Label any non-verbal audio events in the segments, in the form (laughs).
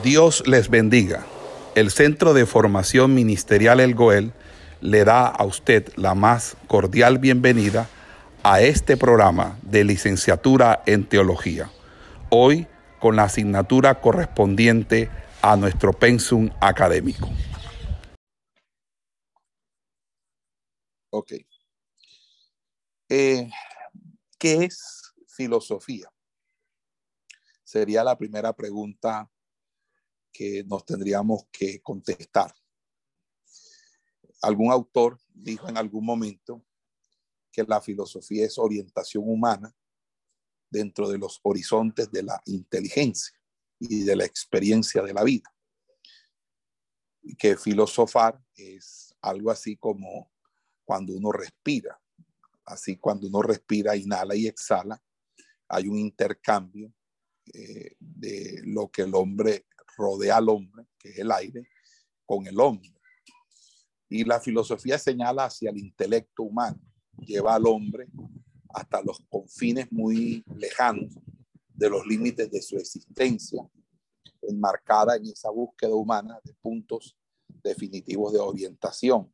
Dios les bendiga. El Centro de Formación Ministerial El Goel le da a usted la más cordial bienvenida a este programa de licenciatura en teología. Hoy con la asignatura correspondiente a nuestro pensum académico. Ok. Eh, ¿Qué es filosofía? Sería la primera pregunta que nos tendríamos que contestar. Algún autor dijo en algún momento que la filosofía es orientación humana dentro de los horizontes de la inteligencia y de la experiencia de la vida. Y que filosofar es algo así como cuando uno respira. Así cuando uno respira, inhala y exhala, hay un intercambio eh, de lo que el hombre rodea al hombre, que es el aire, con el hombre. Y la filosofía señala hacia el intelecto humano, lleva al hombre hasta los confines muy lejanos de los límites de su existencia, enmarcada en esa búsqueda humana de puntos definitivos de orientación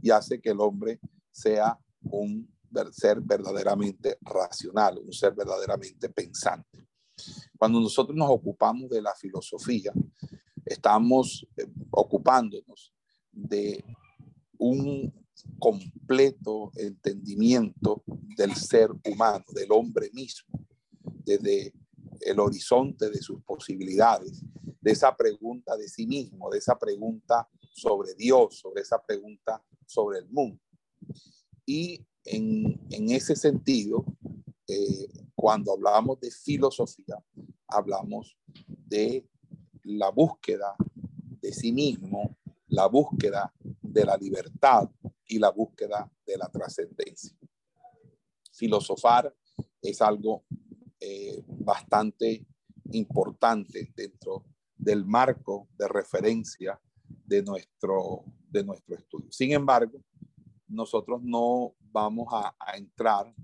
y hace que el hombre sea un ser verdaderamente racional, un ser verdaderamente pensante. Cuando nosotros nos ocupamos de la filosofía, estamos eh, ocupándonos de un completo entendimiento del ser humano, del hombre mismo, desde el horizonte de sus posibilidades, de esa pregunta de sí mismo, de esa pregunta sobre Dios, sobre esa pregunta sobre el mundo. Y en, en ese sentido, eh, cuando hablamos de filosofía, hablamos de la búsqueda de sí mismo, la búsqueda de la libertad y la búsqueda de la trascendencia. Filosofar es algo eh, bastante importante dentro del marco de referencia de nuestro, de nuestro estudio. Sin embargo, nosotros no vamos a, a entrar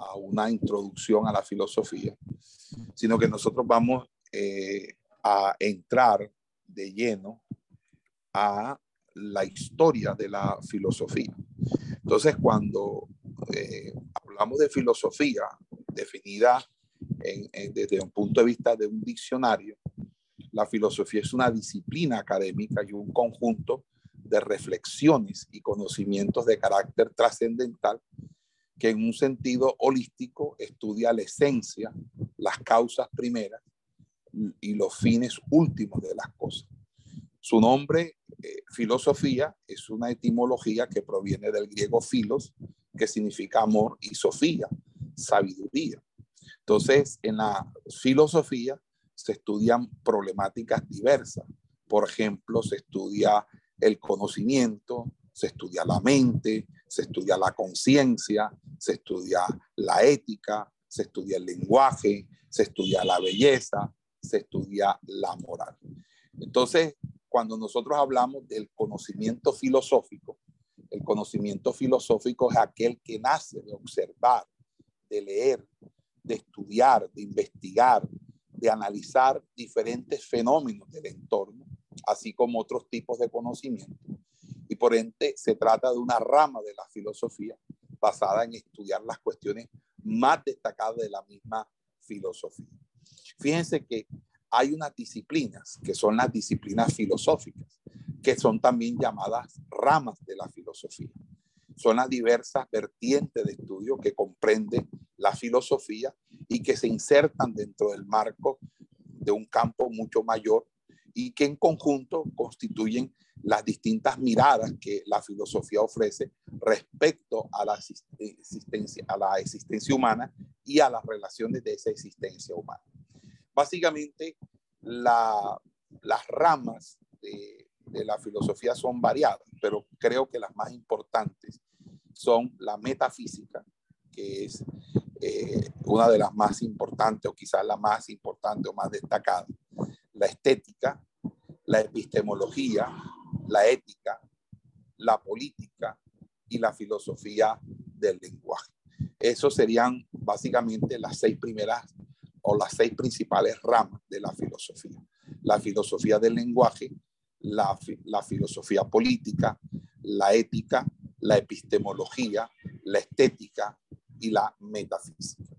a una introducción a la filosofía, sino que nosotros vamos eh, a entrar de lleno a la historia de la filosofía. Entonces, cuando eh, hablamos de filosofía definida desde un punto de vista de un diccionario, la filosofía es una disciplina académica y un conjunto de reflexiones y conocimientos de carácter trascendental que en un sentido holístico estudia la esencia, las causas primeras y los fines últimos de las cosas. Su nombre, eh, filosofía, es una etimología que proviene del griego filos, que significa amor, y sofía, sabiduría. Entonces, en la filosofía se estudian problemáticas diversas. Por ejemplo, se estudia el conocimiento, se estudia la mente, se estudia la conciencia, se estudia la ética, se estudia el lenguaje, se estudia la belleza, se estudia la moral. Entonces, cuando nosotros hablamos del conocimiento filosófico, el conocimiento filosófico es aquel que nace de observar, de leer, de estudiar, de investigar, de analizar diferentes fenómenos del entorno, así como otros tipos de conocimiento por ende se trata de una rama de la filosofía basada en estudiar las cuestiones más destacadas de la misma filosofía. Fíjense que hay unas disciplinas que son las disciplinas filosóficas, que son también llamadas ramas de la filosofía. Son las diversas vertientes de estudio que comprende la filosofía y que se insertan dentro del marco de un campo mucho mayor y que en conjunto constituyen las distintas miradas que la filosofía ofrece respecto a la existencia, a la existencia humana y a las relaciones de esa existencia humana. Básicamente, las ramas de, la filosofía son variadas, pero creo que las más importantes son la metafísica, que es eh, una de las más importantes o quizás la más importante o más destacada, la estética, la epistemología, la ética, la política y la filosofía del lenguaje. Esos serían básicamente las seis primeras o las seis principales ramas de la filosofía. la filosofía del lenguaje, la, la filosofía política, la ética, la epistemología, la estética y la metafísica.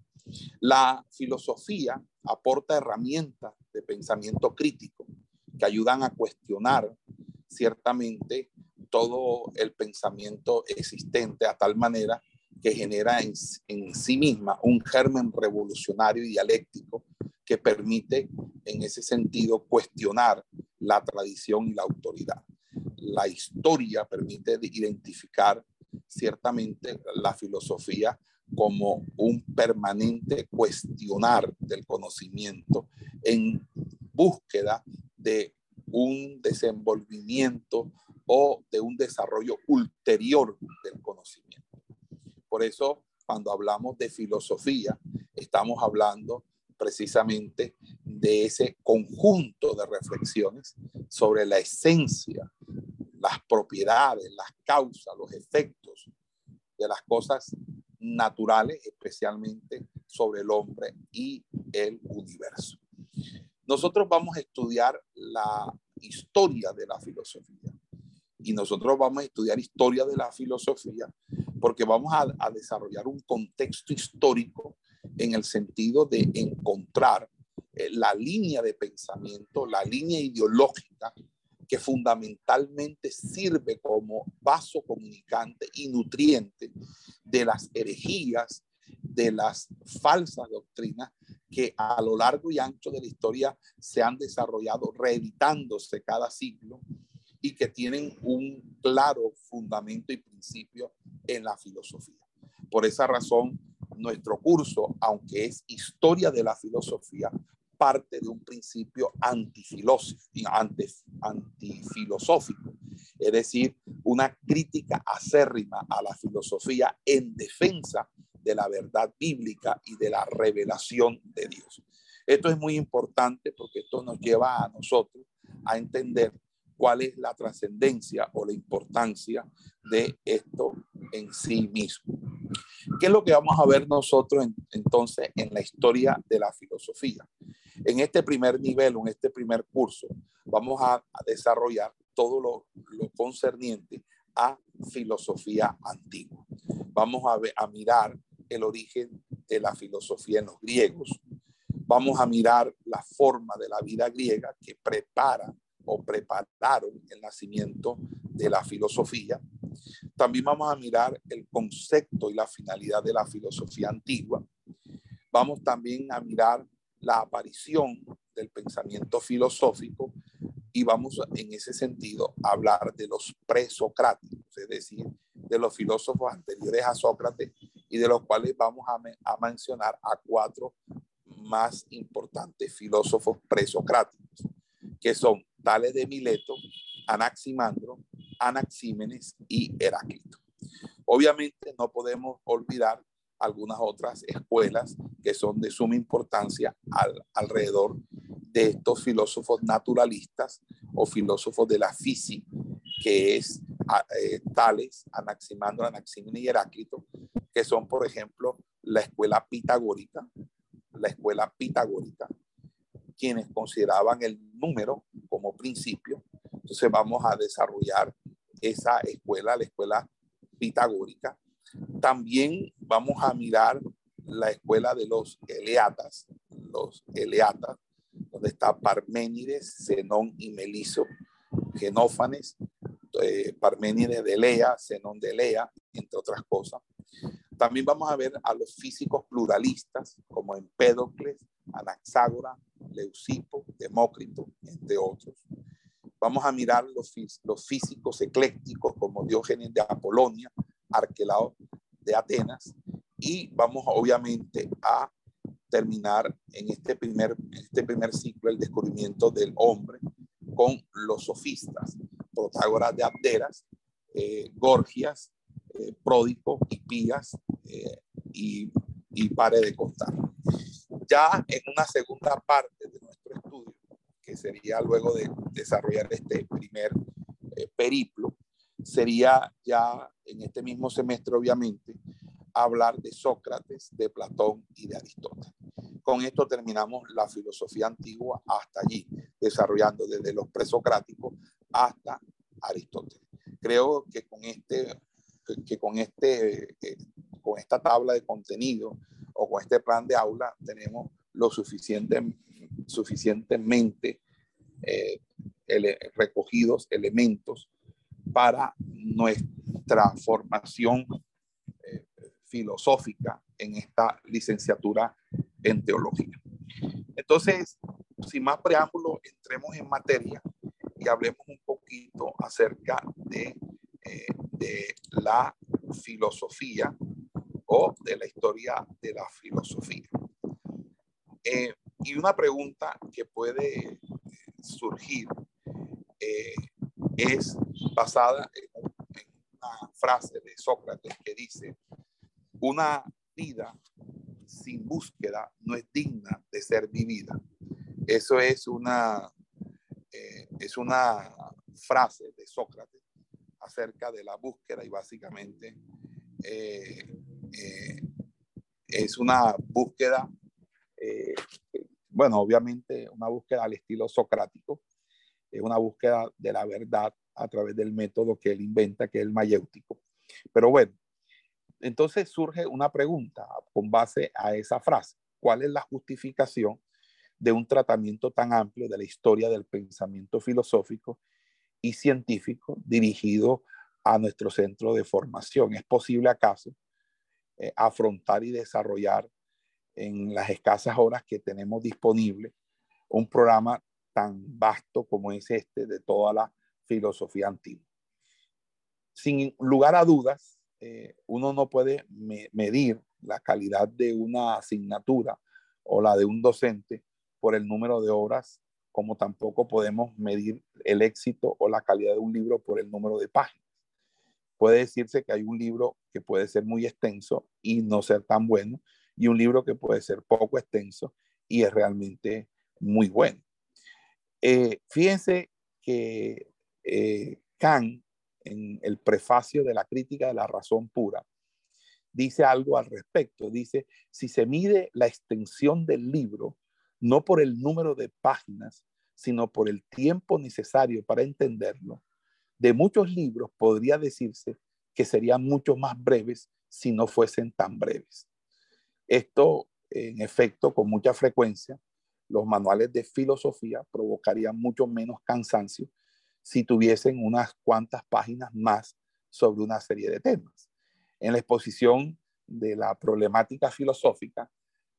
La filosofía aporta herramientas pensamiento crítico que ayudan a cuestionar ciertamente todo el pensamiento existente a tal manera que genera en, sí misma un germen revolucionario y dialéctico que permite en ese sentido cuestionar la tradición y la autoridad. La historia permite identificar ciertamente la filosofía como un permanente cuestionar del conocimiento en búsqueda de un desenvolvimiento o de un desarrollo ulterior del conocimiento. Por eso, cuando hablamos de filosofía, estamos hablando precisamente de ese conjunto de reflexiones sobre la esencia, las propiedades, las causas, los efectos de las cosas naturales, especialmente sobre el hombre y el universo. Nosotros vamos a estudiar la historia de la filosofía y nosotros vamos a estudiar historia de la filosofía porque vamos a, a desarrollar un contexto histórico en el sentido de encontrar eh, la línea de pensamiento, la línea ideológica que fundamentalmente sirve como vaso comunicante y nutriente de las herejías, de las falsas doctrinas que a lo largo y ancho de la historia se han desarrollado reeditándose cada siglo y que tienen un claro fundamento y principio en la filosofía. Por esa razón, nuestro curso, aunque es historia de la filosofía, parte de un principio antifilosófico, es decir, una crítica acérrima a la filosofía en defensa de la verdad bíblica y de la revelación de Dios. Esto es muy importante porque esto nos lleva a nosotros a entender cuál es la trascendencia o la importancia de esto en sí mismo. ¿Qué es lo que vamos a ver nosotros entonces en la historia de la filosofía? En este primer nivel, en este primer curso, vamos a, desarrollar todo lo, concerniente a filosofía antigua. Vamos a, a mirar el origen de la filosofía en los griegos. Vamos a mirar la forma de la vida griega que prepara o prepararon el nacimiento de la filosofía. También vamos a mirar el concepto y la finalidad de la filosofía antigua. Vamos también a mirar la aparición del pensamiento filosófico y vamos en ese sentido a hablar de los presocráticos, es decir, de los filósofos anteriores a Sócrates y de los cuales vamos a, a mencionar a cuatro más importantes filósofos presocráticos, que son Tales de Mileto, Anaximandro, Anaxímenes y Heráclito. Obviamente no podemos olvidar algunas otras escuelas que son de suma importancia alrededor de estos filósofos naturalistas o filósofos de la física, que es eh, Tales, Anaximandro, Anaxímenes y Heráclito, que son, por ejemplo, la escuela pitagórica, la escuela pitagórica, quienes consideraban el número como principio. Entonces vamos a desarrollar esa escuela, la escuela pitagórica. También vamos a mirar la escuela de los eleatas, los eleatas, donde está Parménides, Zenón y Meliso, Genófanes, eh, Parménides de Lea, Zenón de Lea, entre otras cosas. También vamos a ver a los físicos pluralistas como Empédocles, Anaxágora, Leucipo, Demócrito, entre otros. Vamos a mirar los, los físicos eclécticos como Diógenes de Apolonia, Arquelao de Atenas, y vamos obviamente a terminar en este primer, este primer ciclo el descubrimiento del hombre con los sofistas, Protágoras de Abderas, eh, Gorgias, eh, Pródico, Hipías eh, y, y pare de contar. Ya en una segunda parte de nuestro estudio, que sería luego de desarrollar este primer eh, periplo, sería ya en este mismo semestre, obviamente, hablar de Sócrates, de Platón y de Aristóteles. Con esto terminamos la filosofía antigua hasta allí. desarrollando desde los presocráticos hasta Aristóteles. Creo que con este, que con este, eh, con esta tabla de contenido o con este plan de aula tenemos lo suficiente, suficientemente eh, recogidos elementos para nuestra formación filosófica en esta licenciatura en teología. Entonces, sin más preámbulo, entremos en materia y hablemos un poquito acerca de, eh, la filosofía o de la historia de la filosofía. Eh, y una pregunta que puede surgir eh, es basada en, una frase de Sócrates que dice, una vida sin búsqueda no es digna de ser vivida. Eso es una, eh, es una frase de Sócrates acerca de la búsqueda y básicamente eh, es una búsqueda, bueno, obviamente una búsqueda al estilo socrático, es una búsqueda de la verdad a través del método que él inventa, que es el mayéutico. Pero bueno, entonces surge una pregunta con base a esa frase. ¿Cuál es la justificación de un tratamiento tan amplio de la historia del pensamiento filosófico y científico dirigido a nuestro centro de formación? ¿Es posible acaso eh, afrontar y desarrollar en las escasas horas que tenemos disponible un programa tan vasto como es este de toda la filosofía antigua. Sin lugar a dudas, eh, uno no puede medir la calidad de una asignatura o la de un docente por el número de horas, como tampoco podemos medir el éxito o la calidad de un libro por el número de páginas. Puede decirse que hay un libro que puede ser muy extenso y no ser tan bueno, y un libro que puede ser poco extenso y es realmente muy bueno. Eh, fíjense que eh, Kant, en el prefacio de la crítica de la razón pura, dice algo al respecto. Dice, si se mide la extensión del libro, no por el número de páginas, sino por el tiempo necesario para entenderlo, de muchos libros podría decirse que serían mucho más breves si no fuesen tan breves. Esto, en efecto, con mucha frecuencia, los manuales de filosofía provocarían mucho menos cansancio si tuviesen unas cuantas páginas más sobre una serie de temas. En la exposición de la problemática filosófica,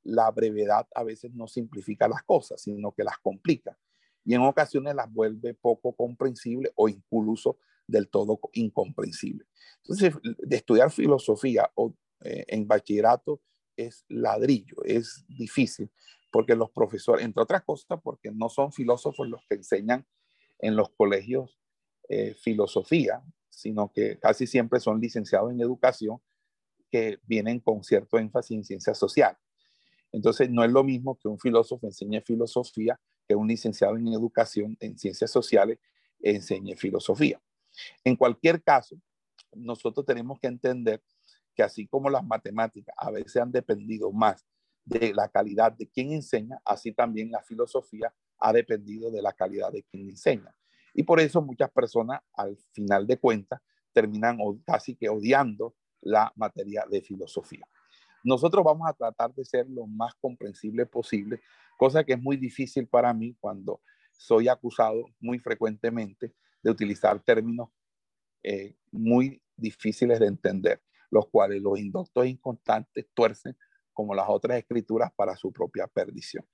la brevedad a veces no simplifica las cosas, sino que las complica y en ocasiones las vuelve poco comprensible o incluso del todo incomprensible. Entonces, de estudiar filosofía o, eh, en bachillerato es ladrillo, es difícil, porque los profesores, entre otras cosas, porque no son filósofos los que enseñan en los colegios eh, filosofía, sino que casi siempre son licenciados en educación que vienen con cierto énfasis en ciencias sociales. Entonces, no es lo mismo que un filósofo enseñe filosofía que un licenciado en educación en ciencias sociales enseñe filosofía. En cualquier caso, nosotros tenemos que entender que así como las matemáticas a veces han dependido más de la calidad de quien enseña, así también la filosofía ha dependido de la calidad de quien enseña. Y por eso muchas personas al final de cuentas terminan casi que odiando la materia de filosofía. Nosotros vamos a tratar de ser lo más comprensible posible, cosa que es muy difícil para mí cuando soy acusado muy frecuentemente de utilizar términos eh, muy difíciles de entender, los cuales los indoctos inconstantes tuercen como las otras escrituras para su propia perdición.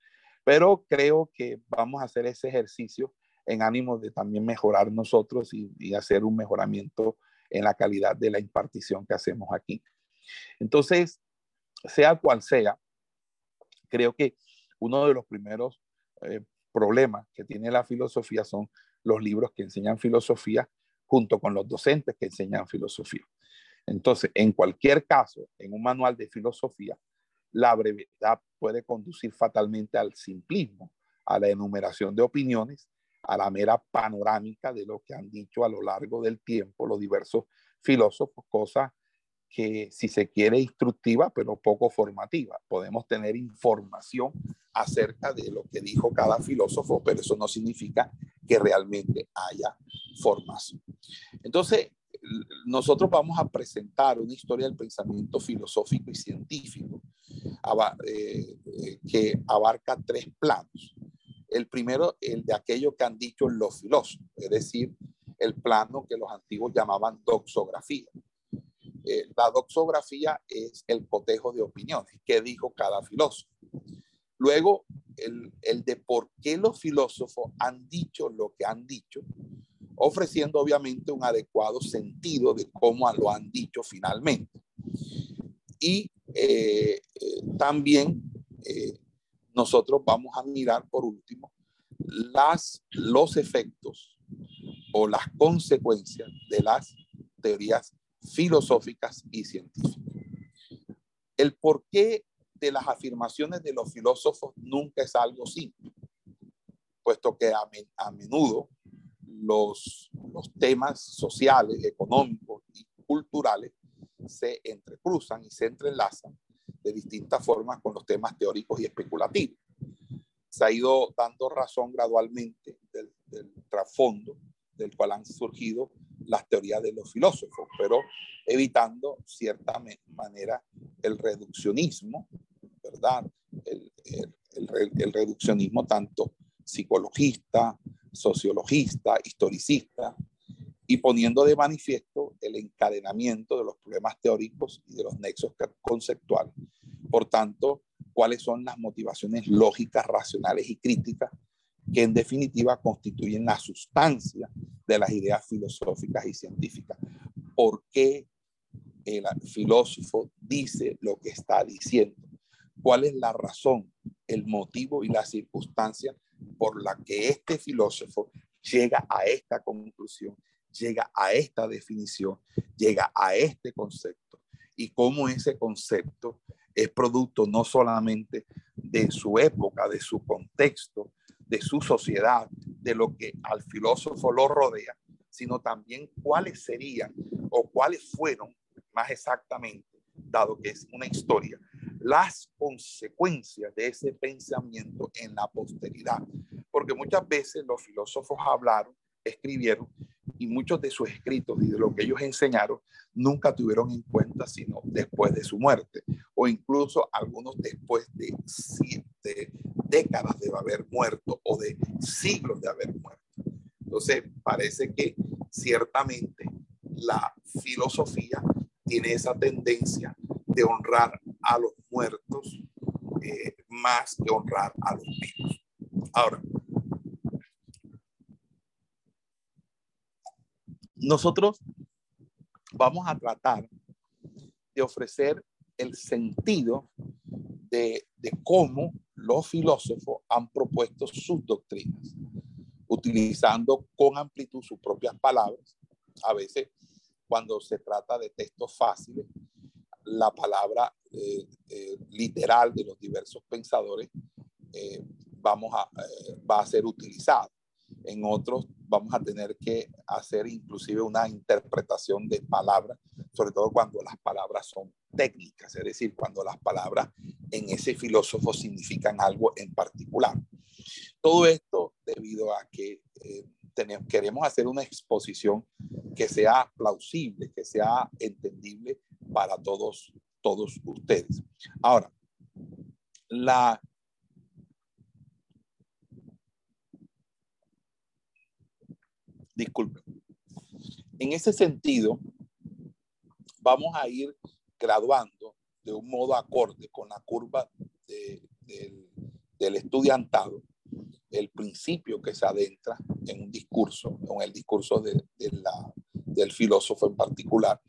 Pero creo que vamos a hacer ese ejercicio en ánimo de también mejorar nosotros y, hacer un mejoramiento en la calidad de la impartición que hacemos aquí. Entonces, sea cual sea, creo que uno de los primeros eh, problemas que tiene la filosofía son los libros que enseñan filosofía junto con los docentes que enseñan filosofía. Entonces, en cualquier caso, en un manual de filosofía, la brevedad puede conducir fatalmente al simplismo, a la enumeración de opiniones, a la mera panorámica de lo que han dicho a lo largo del tiempo los diversos filósofos, cosa que si se quiere instructiva, pero poco formativa. Podemos tener información acerca de lo que dijo cada filósofo, pero eso no significa que realmente haya formación. Entonces, nosotros vamos a presentar una historia del pensamiento filosófico y científico eh, eh, que abarca tres planos. El primero, el de aquello que han dicho los filósofos, es decir, el plano que los antiguos llamaban doxografía. Eh, la doxografía es el cotejo de opiniones, que dijo cada filósofo. Luego, el, el de por qué los filósofos han dicho lo que han dicho, ofreciendo obviamente un adecuado sentido de cómo lo han dicho finalmente. Y eh, eh, también nosotros vamos a mirar por último las, los efectos o las consecuencias de las teorías filosóficas y científicas. El porqué de las afirmaciones de los filósofos nunca es algo simple, puesto que a, menudo los, temas sociales, económicos y culturales se entrecruzan y se entrelazan de distintas formas con los temas teóricos y especulativos. Se ha ido dando razón gradualmente del, del trasfondo del cual han surgido las teorías de los filósofos, pero evitando cierta manera el reduccionismo, ¿verdad? El, el, reduccionismo tanto psicologista, sociologista, historicista, y poniendo de manifiesto el encadenamiento de los problemas teóricos y de los nexos conceptuales. Por tanto, cuáles son las motivaciones lógicas, racionales y críticas que en definitiva constituyen la sustancia de las ideas filosóficas y científicas. ¿Por qué el filósofo dice lo que está diciendo? ¿Cuál es la razón, el motivo y la circunstancia por la que este filósofo llega a esta conclusión, llega a esta definición, llega a este concepto? Y cómo ese concepto es producto no solamente de su época, de su contexto, de su sociedad, de lo que al filósofo lo rodea, sino también cuáles serían o cuáles fueron, más exactamente, dado que es una historia, las consecuencias de ese pensamiento en la posteridad. Porque muchas veces los filósofos hablaron, escribieron, y muchos de sus escritos y de lo que ellos enseñaron nunca tuvieron en cuenta sino después de su muerte, o incluso algunos después de siete décadas de haber muerto o de siglos de haber muerto. Entonces, parece que ciertamente la filosofía tiene esa tendencia de honrar a los muertos eh, más que honrar a los vivos. Ahora, nosotros vamos a tratar de ofrecer el sentido de, de cómo los filósofos han propuesto sus doctrinas, utilizando con amplitud sus propias palabras. A veces, cuando se trata de textos fáciles, la palabra eh, eh, literal de los diversos pensadores eh, vamos a, va a ser utilizada. En otros vamos a tener que hacer inclusive una interpretación de palabras, sobre todo cuando las palabras son técnicas, es decir, cuando las palabras en ese filósofo significan algo en particular. Todo esto debido a que eh, tenemos, queremos hacer una exposición que sea plausible, que sea entendible para todos, todos ustedes. Ahora, la, disculpen. En ese sentido, vamos a ir graduando de un modo acorde con la curva del estudiantado el principio que se adentra en un discurso, en el discurso de, la, del filósofo en particular,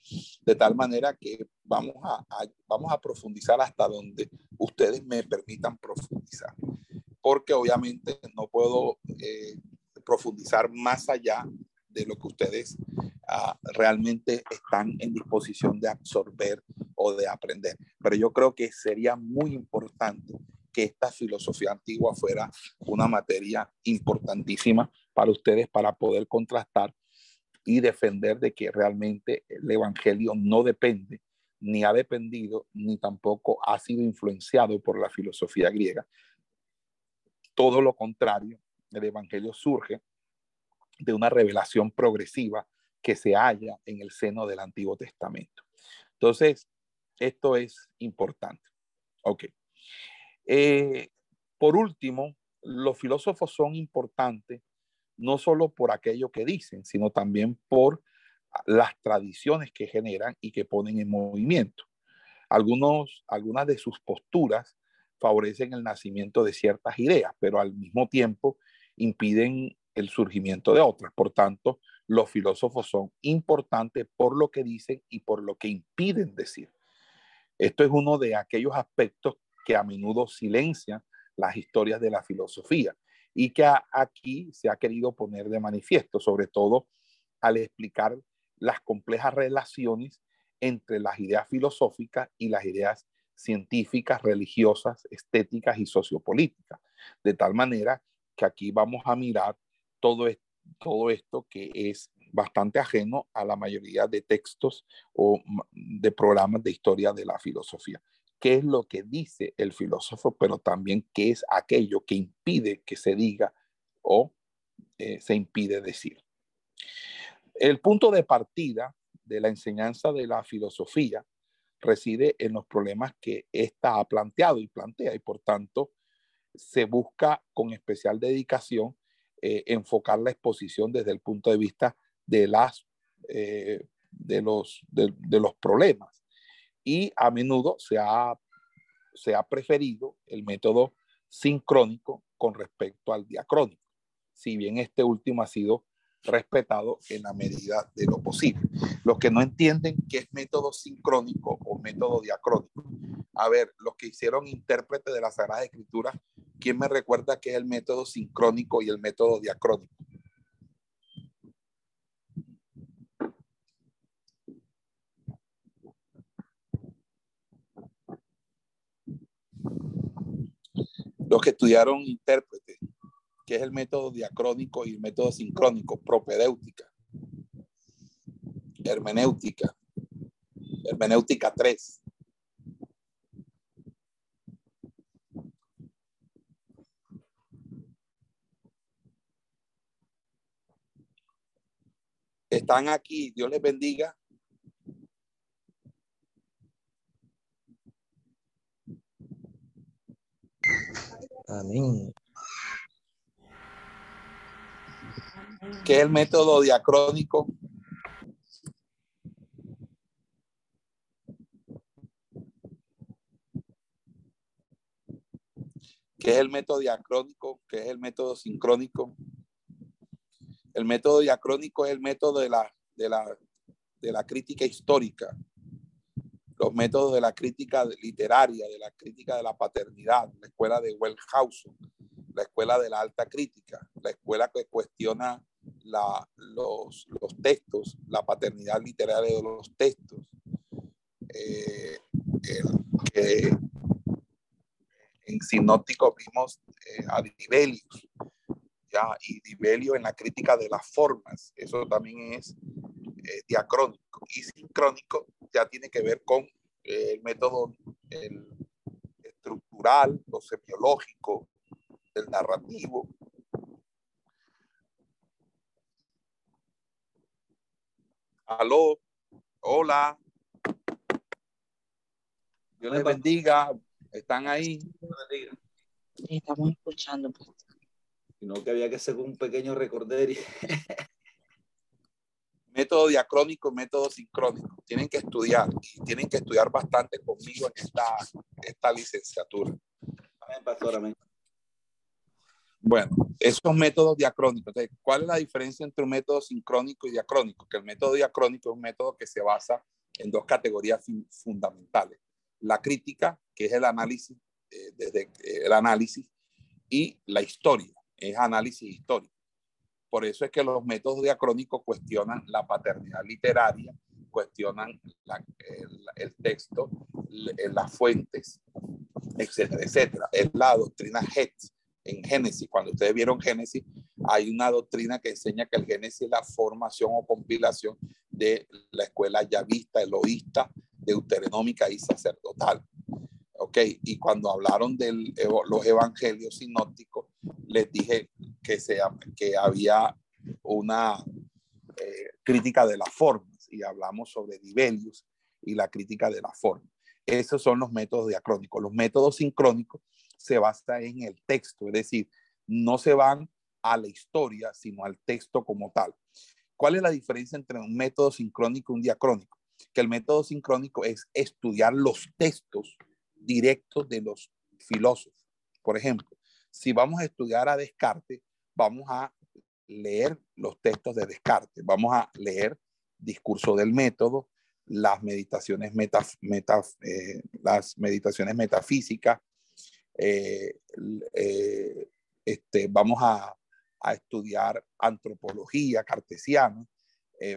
de tal manera que vamos a, vamos a profundizar hasta donde ustedes me permitan profundizar, porque obviamente no puedo eh, profundizar más allá de lo que ustedes ah, realmente están en disposición de absorber o de aprender. Pero yo creo que sería muy importante que esta filosofía antigua fuera una materia importantísima para ustedes para poder contrastar y defender de que realmente el Evangelio no depende ni ha dependido, ni tampoco ha sido influenciado por la filosofía griega. Todo lo contrario, el Evangelio surge de una revelación progresiva que se halla en el seno del Antiguo Testamento. Entonces, esto es importante. Ok. Eh, por último, los filósofos son importantes no solo por aquello que dicen, sino también por las tradiciones que generan y que ponen en movimiento. Algunos, algunas de sus posturas favorecen el nacimiento de ciertas ideas, pero al mismo tiempo impiden el surgimiento de otras. Por tanto, los filósofos son importantes por lo que dicen y por lo que impiden decir. Esto es uno de aquellos aspectos que a menudo silencian las historias de la filosofía y que aquí se ha querido poner de manifiesto, sobre todo al explicar las complejas relaciones entre las ideas filosóficas y las ideas científicas, religiosas, estéticas y sociopolíticas. De tal manera que aquí vamos a mirar todo, todo esto que es bastante ajeno a la mayoría de textos o de programas de historia de la filosofía. ¿Qué es lo que dice el filósofo, pero también qué es aquello que impide que se diga o eh, se impide decir? El punto de partida de la enseñanza de la filosofía reside en los problemas que ésta ha planteado y plantea y por tanto se busca con especial dedicación eh, enfocar la exposición desde el punto de vista de, las, eh, de, los, de, los problemas. Y a menudo se ha, se ha preferido el método sincrónico con respecto al diacrónico, si bien este último ha sido respetado en la medida de lo posible. Los que no entienden qué es método sincrónico o método diacrónico. A ver, los que hicieron intérprete de la Sagrada Escritura, ¿quién me recuerda qué es el método sincrónico y el método diacrónico? Los que estudiaron intérprete, que es el método diacrónico y el método sincrónico, propedéutica, hermenéutica, hermenéutica 3. Están aquí, Dios les bendiga. Amén. ¿Qué es el método diacrónico? ¿Qué es el método diacrónico? ¿Qué es el método sincrónico? El método diacrónico es el método de la, de la, de la crítica histórica, los métodos de la crítica literaria, de la crítica de la paternidad, la escuela de Wellhausen, la escuela de la alta crítica, la escuela que cuestiona la, los, los, textos, la paternidad literaria de los textos, eh, que en Sinóptico vimos eh, a Dibelius, ya, y Dibelio en la crítica de las formas, eso también es eh, diacrónico, y sincrónico ya tiene que ver con el método el estructural, lo semiológico, el narrativo, Aló, hola. Dios les bendiga. ¿Están ahí? Estamos escuchando. Pues. Sino que había que hacer un pequeño recorder. (laughs) método diacrónico, método sincrónico. Tienen que estudiar y tienen que estudiar bastante conmigo en esta, esta licenciatura. Amén, pastor, amén. Bueno, esos métodos diacrónicos. ¿Cuál es la diferencia entre un método sincrónico y diacrónico? Que el método diacrónico es un método que se basa en dos categorías fundamentales. La crítica, que es el análisis, eh, desde eh, el análisis, y la historia, es análisis histórico. Por eso es que los métodos diacrónicos cuestionan la paternidad literaria, cuestionan el, texto, las fuentes, etcétera, etcétera. Es la doctrina Hetz, en Génesis, cuando ustedes vieron Génesis, hay una doctrina que enseña que el Génesis es la formación o compilación de la escuela yavista, eloísta, deuteronómica y sacerdotal. ¿Ok? Y cuando hablaron de los evangelios sinópticos, les dije que, se, que había una eh, crítica de las formas y hablamos sobre Dibelius y la crítica de la forma. Esos son los métodos diacrónicos. Los métodos sincrónicos se basan en el texto, es decir, no se van a la historia, sino al texto como tal. ¿Cuál es la diferencia entre un método sincrónico y un diacrónico? Que el método sincrónico es estudiar los textos directos de los filósofos. Por ejemplo, si vamos a estudiar a Descartes, vamos a leer los textos de Descartes, vamos a leer discurso del método, las meditaciones, meta, eh, las meditaciones metafísicas, eh, eh, este, vamos a, a, estudiar antropología cartesiana,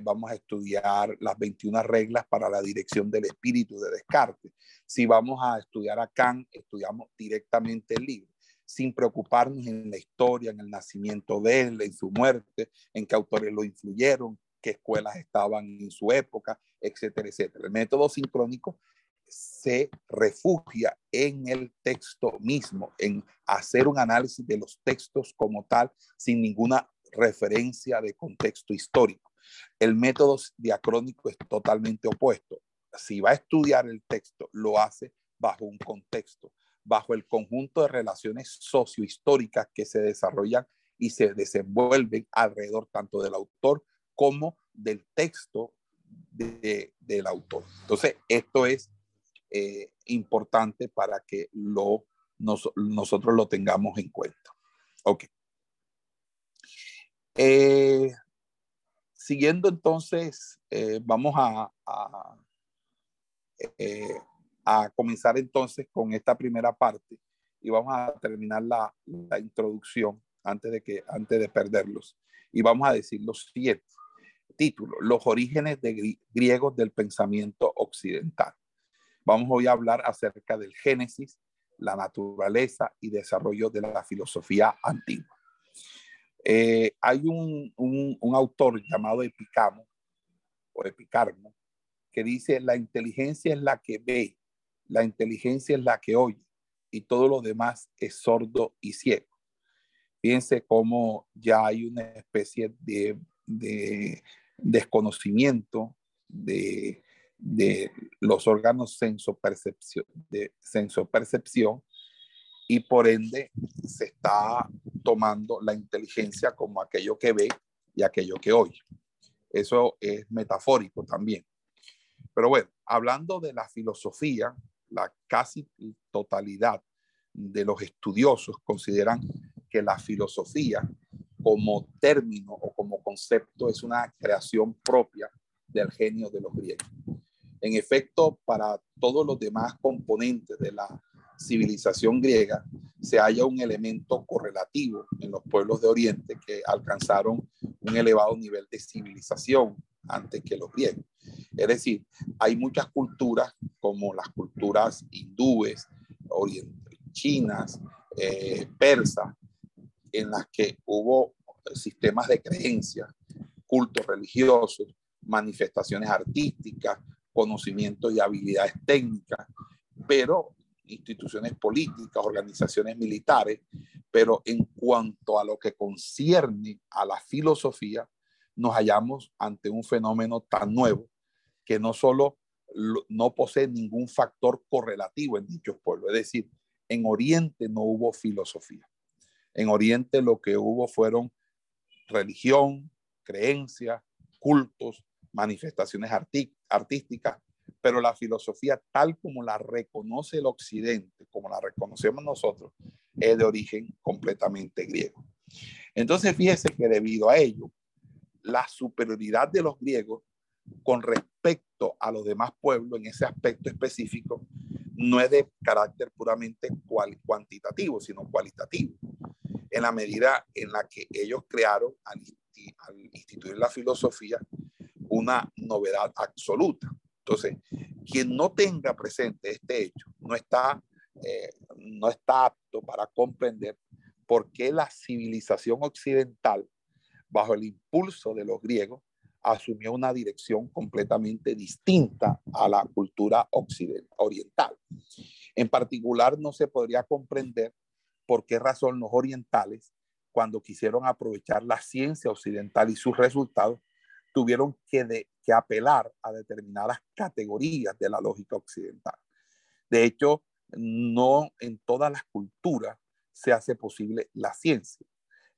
vamos a estudiar las 21 reglas para la dirección del espíritu de Descartes. Si vamos a estudiar a Kant, estudiamos directamente el libro sin preocuparnos en la historia, en el nacimiento de él, en su muerte, en qué autores lo influyeron, qué escuelas estaban en su época, etcétera, etcétera. El método sincrónico se refugia en el texto mismo, en hacer un análisis de los textos como tal, sin ninguna referencia de contexto histórico. El método diacrónico es totalmente opuesto. Si va a estudiar el texto, lo hace bajo un contexto, bajo el conjunto de relaciones sociohistóricas que se desarrollan y se desenvuelven alrededor tanto del autor como del texto del autor. Entonces, esto es eh, importante para que lo, nosotros lo tengamos en cuenta. Ok. Eh, siguiendo entonces, eh, vamos a, a, comenzar entonces con esta primera parte y vamos a terminar la, la introducción antes de, que, antes de perderlos. Y vamos a decir lo siguiente título, Los orígenes de griegos del pensamiento occidental. Vamos hoy a hablar acerca del génesis, la naturaleza y desarrollo de la filosofía antigua. Eh, hay un, un, autor llamado Epicamo o Epicarmo que dice, la inteligencia es la que ve, la inteligencia es la que oye y todo lo demás es sordo y ciego. Fíjense cómo ya hay una especie de, de desconocimiento de, de los órganos sensopercepción, de sensopercepción y por ende se está tomando la inteligencia como aquello que ve y aquello que oye. Eso es metafórico también. Pero bueno, hablando de la filosofía, la casi totalidad de los estudiosos consideran que la filosofía como término o como concepto es una creación propia del genio de los griegos. En efecto, para todos los demás componentes de la civilización griega, se halla un elemento correlativo en los pueblos de Oriente que alcanzaron un elevado nivel de civilización antes que los griegos. Es decir, hay muchas culturas como las culturas hindúes, chinas, eh, persas, en las que hubo sistemas de creencias, cultos religiosos, manifestaciones artísticas, conocimientos y habilidades técnicas, pero instituciones políticas, organizaciones militares, pero en cuanto a lo que concierne a la filosofía, nos hallamos ante un fenómeno tan nuevo que no solo no posee ningún factor correlativo en dichos pueblos, es decir, en Oriente no hubo filosofía. En Oriente lo que hubo fueron religión, creencias, cultos, manifestaciones artísticas, pero la filosofía tal como la reconoce el occidente, como la reconocemos nosotros, es de origen completamente griego. Entonces fíjese que debido a ello, la superioridad de los griegos con respecto a los demás pueblos en ese aspecto específico no es de carácter puramente cuantitativo, sino cualitativo en la medida en la que ellos crearon al, instituir la filosofía una novedad absoluta. Entonces, quien no tenga presente este hecho no está, eh, no está apto para comprender por qué la civilización occidental, bajo el impulso de los griegos, asumió una dirección completamente distinta a la cultura occidental, oriental. En particular, no se podría comprender por qué razón los orientales, cuando quisieron aprovechar la ciencia occidental y sus resultados, tuvieron que, que apelar a determinadas categorías de la lógica occidental. De hecho, no en todas las culturas se hace posible la ciencia.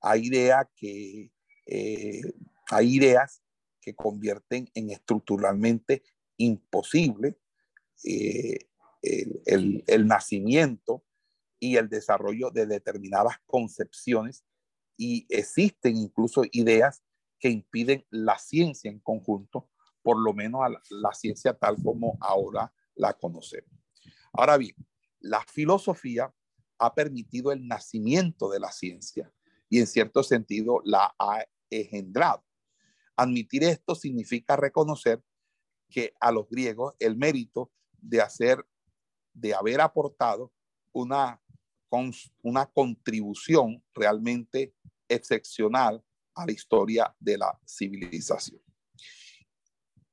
Hay, idea que, eh, hay ideas que convierten en estructuralmente imposible eh, el, el, nacimiento y el desarrollo de determinadas concepciones y existen incluso ideas que impiden la ciencia en conjunto, por lo menos a la, la ciencia tal como ahora la conocemos. Ahora bien, la filosofía ha permitido el nacimiento de la ciencia y en cierto sentido la ha engendrado. Admitir esto significa reconocer que a los griegos el mérito de hacer, de haber aportado una, una contribución realmente excepcional a la historia de la civilización.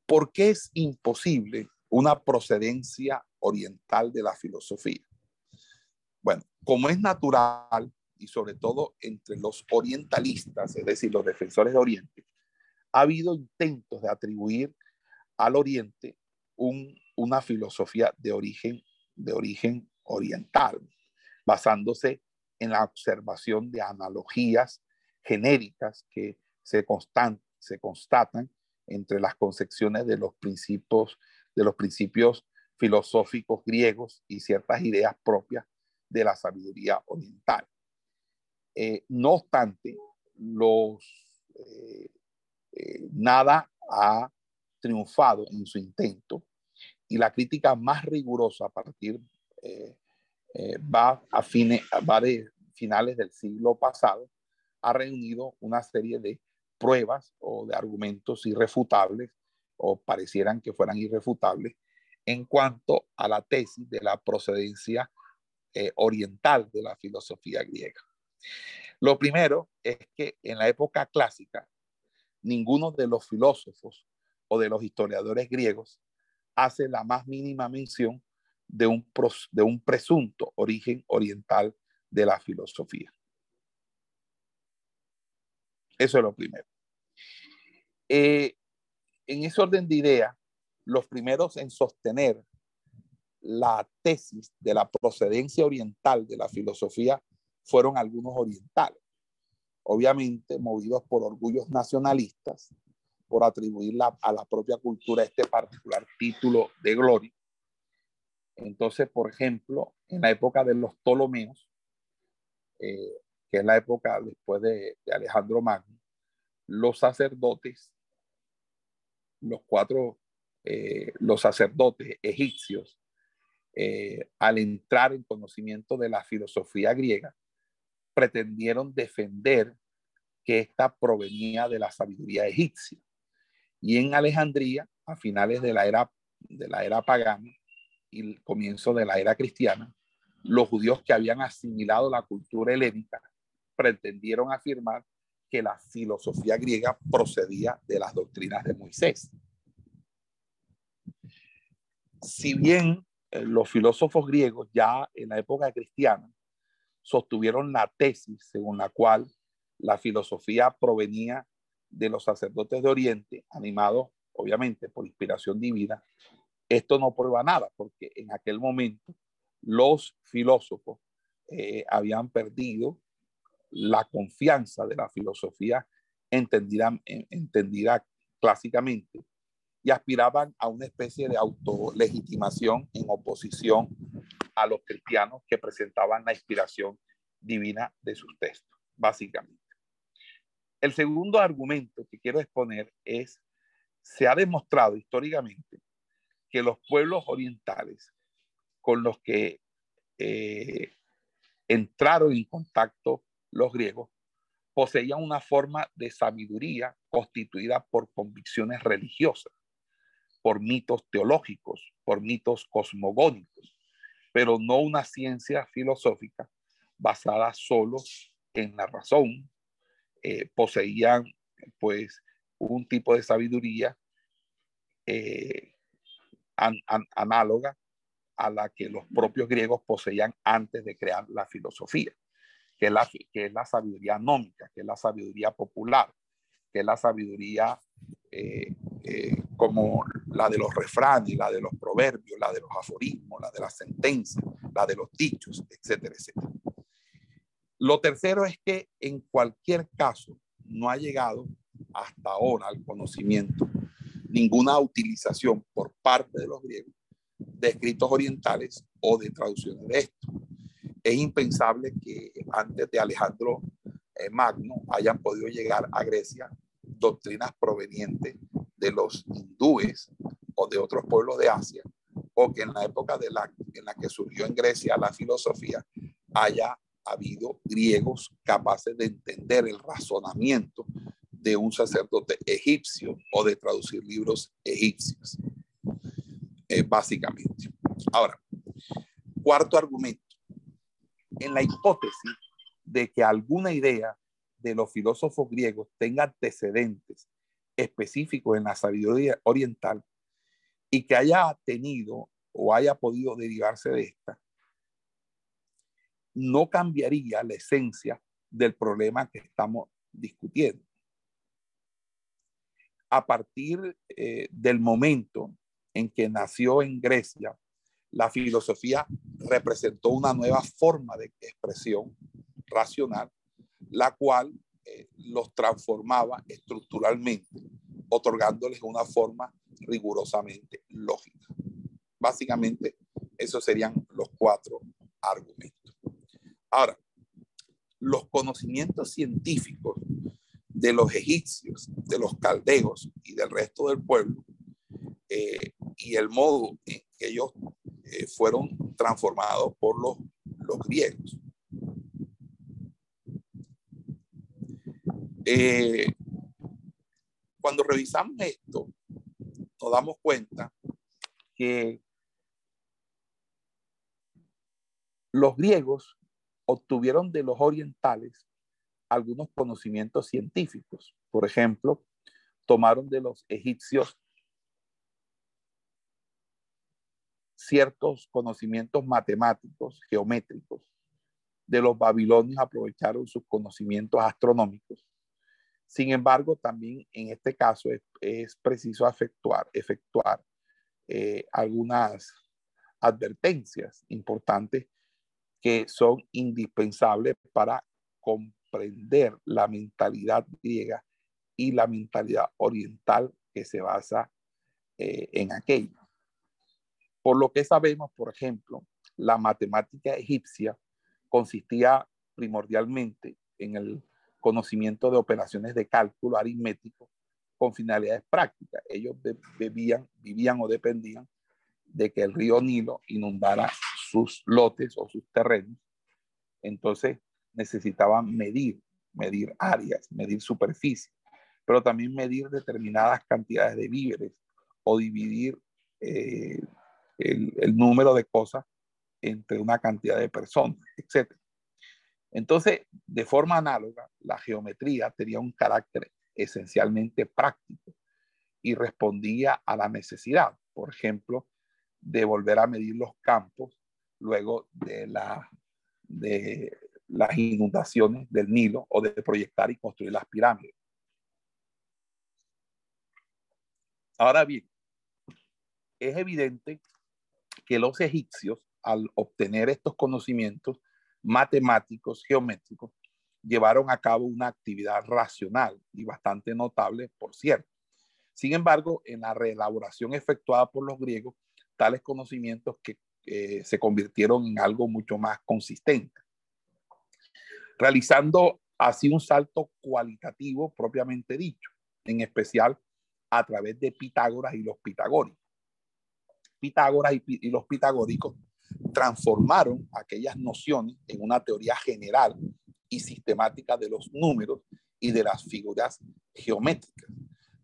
¿Por qué es imposible una procedencia oriental de la filosofía? Bueno, como es natural y sobre todo entre los orientalistas, es decir, los defensores de Oriente, ha habido intentos de atribuir al Oriente una filosofía de origen, de origen oriental, basándose en la observación de analogías genéricas que se, constan, se constatan entre las concepciones de los principios, de los principios filosóficos griegos y ciertas ideas propias de la sabiduría oriental. Eh, no obstante, los, eh, eh, nada ha triunfado en su intento y la crítica más rigurosa a partir va, a fines, de finales del siglo pasado, ha reunido una serie de pruebas o de argumentos irrefutables o parecieran que fueran irrefutables en cuanto a la tesis de la procedencia oriental de la filosofía griega. Lo primero es que en la época clásica, ninguno de los filósofos o de los historiadores griegos hace la más mínima mención de un, de un presunto origen oriental de la filosofía. Eso es lo primero. Eh, en ese orden de idea, los primeros en sostener la tesis de la procedencia oriental de la filosofía fueron algunos orientales, obviamente movidos por orgullos nacionalistas, por atribuir a la propia cultura este particular título de gloria. Entonces, por ejemplo, en la época de los Ptolomeos, eh, que es la época después de, Alejandro Magno, los sacerdotes, los cuatro, eh, los sacerdotes egipcios, eh, al entrar en conocimiento de la filosofía griega, pretendieron defender que ésta provenía de la sabiduría egipcia. Y en Alejandría, a finales de la era, de la era pagana y comienzo de la era cristiana, los judíos que habían asimilado la cultura helénica pretendieron afirmar que la filosofía griega procedía de las doctrinas de Moisés. Si bien eh, los filósofos griegos ya en la época cristiana sostuvieron la tesis según la cual la filosofía provenía de los sacerdotes de Oriente, animados obviamente por inspiración divina, esto no prueba nada, porque en aquel momento los filósofos eh, habían perdido la confianza de la filosofía entendida, entendida clásicamente y aspiraban a una especie de autolegitimación en oposición a los cristianos que presentaban la inspiración divina de sus textos, básicamente. El segundo argumento que quiero exponer es, se ha demostrado históricamente que los pueblos orientales con los que eh, entraron en contacto los griegos poseían una forma de sabiduría constituida por convicciones religiosas por mitos teológicos, por mitos cosmogónicos, pero no una ciencia filosófica basada solo en la razón. Eh, poseían pues un tipo de sabiduría eh, análoga a la que los propios griegos poseían antes de crear la filosofía, que es la, que es la sabiduría nómica, que es la sabiduría popular, que es la sabiduría eh, eh, como la de los refranes, la de los proverbios, la de los aforismos, la de las sentencias, la de los dichos, etcétera, etcétera. Lo tercero es que en cualquier caso no ha llegado hasta ahora al conocimiento ninguna utilización por parte de los griegos de escritos orientales o de traducciones de esto. Es impensable que antes de Alejandro eh, Magno hayan podido llegar a Grecia doctrinas provenientes de los hindúes o de otros pueblos de Asia, o que en la época de la, en la que surgió en Grecia la filosofía haya habido griegos capaces de entender el razonamiento de un sacerdote egipcio o de traducir libros egipcios, eh, básicamente. Ahora, cuarto argumento. En la hipótesis de que alguna idea de los filósofos griegos tenga antecedentes específicos en la sabiduría oriental y que haya tenido o haya podido derivarse de esta, no cambiaría la esencia del problema que estamos discutiendo. A partir eh, del momento en que nació en Grecia, la filosofía representó una nueva forma de expresión racional, la cual eh, los transformaba estructuralmente, otorgándoles una forma rigurosamente lógica. Básicamente, esos serían los cuatro argumentos. Ahora, los conocimientos científicos de los egipcios, de los caldeos y del resto del pueblo, eh, y el modo en que ellos eh, fueron transformados por los, los griegos. Eh, cuando revisamos esto, nos damos cuenta que los griegos obtuvieron de los orientales algunos conocimientos científicos. Por ejemplo, tomaron de los egipcios ciertos conocimientos matemáticos, geométricos. De los babilonios aprovecharon sus conocimientos astronómicos sin embargo, también en este caso es, preciso efectuar, efectuar eh, algunas advertencias importantes que son indispensables para comprender la mentalidad griega y la mentalidad oriental que se basa eh, en aquello. Por lo que sabemos, por ejemplo, la matemática egipcia consistía primordialmente en el conocimiento de operaciones de cálculo aritmético con finalidades prácticas. Ellos bebían, vivían o dependían de que el río Nilo inundara sus lotes o sus terrenos. Entonces necesitaban medir, medir áreas, medir superficie, pero también medir determinadas cantidades de víveres o dividir eh, el, el número de cosas entre una cantidad de personas, etc. Entonces, de forma análoga, la geometría tenía un carácter esencialmente práctico y respondía a la necesidad, por ejemplo, de volver a medir los campos luego de, la, de las inundaciones del Nilo o de proyectar y construir las pirámides. Ahora bien, es evidente que los egipcios, al obtener estos conocimientos, matemáticos, geométricos, llevaron a cabo una actividad racional y bastante notable, por cierto. Sin embargo, en la reelaboración efectuada por los griegos, tales conocimientos que eh, se convirtieron en algo mucho más consistente, realizando así un salto cualitativo propiamente dicho, en especial a través de Pitágoras y los pitagóricos. Pitágoras y los pitagóricos transformaron aquellas nociones en una teoría general y sistemática de los números y de las figuras geométricas.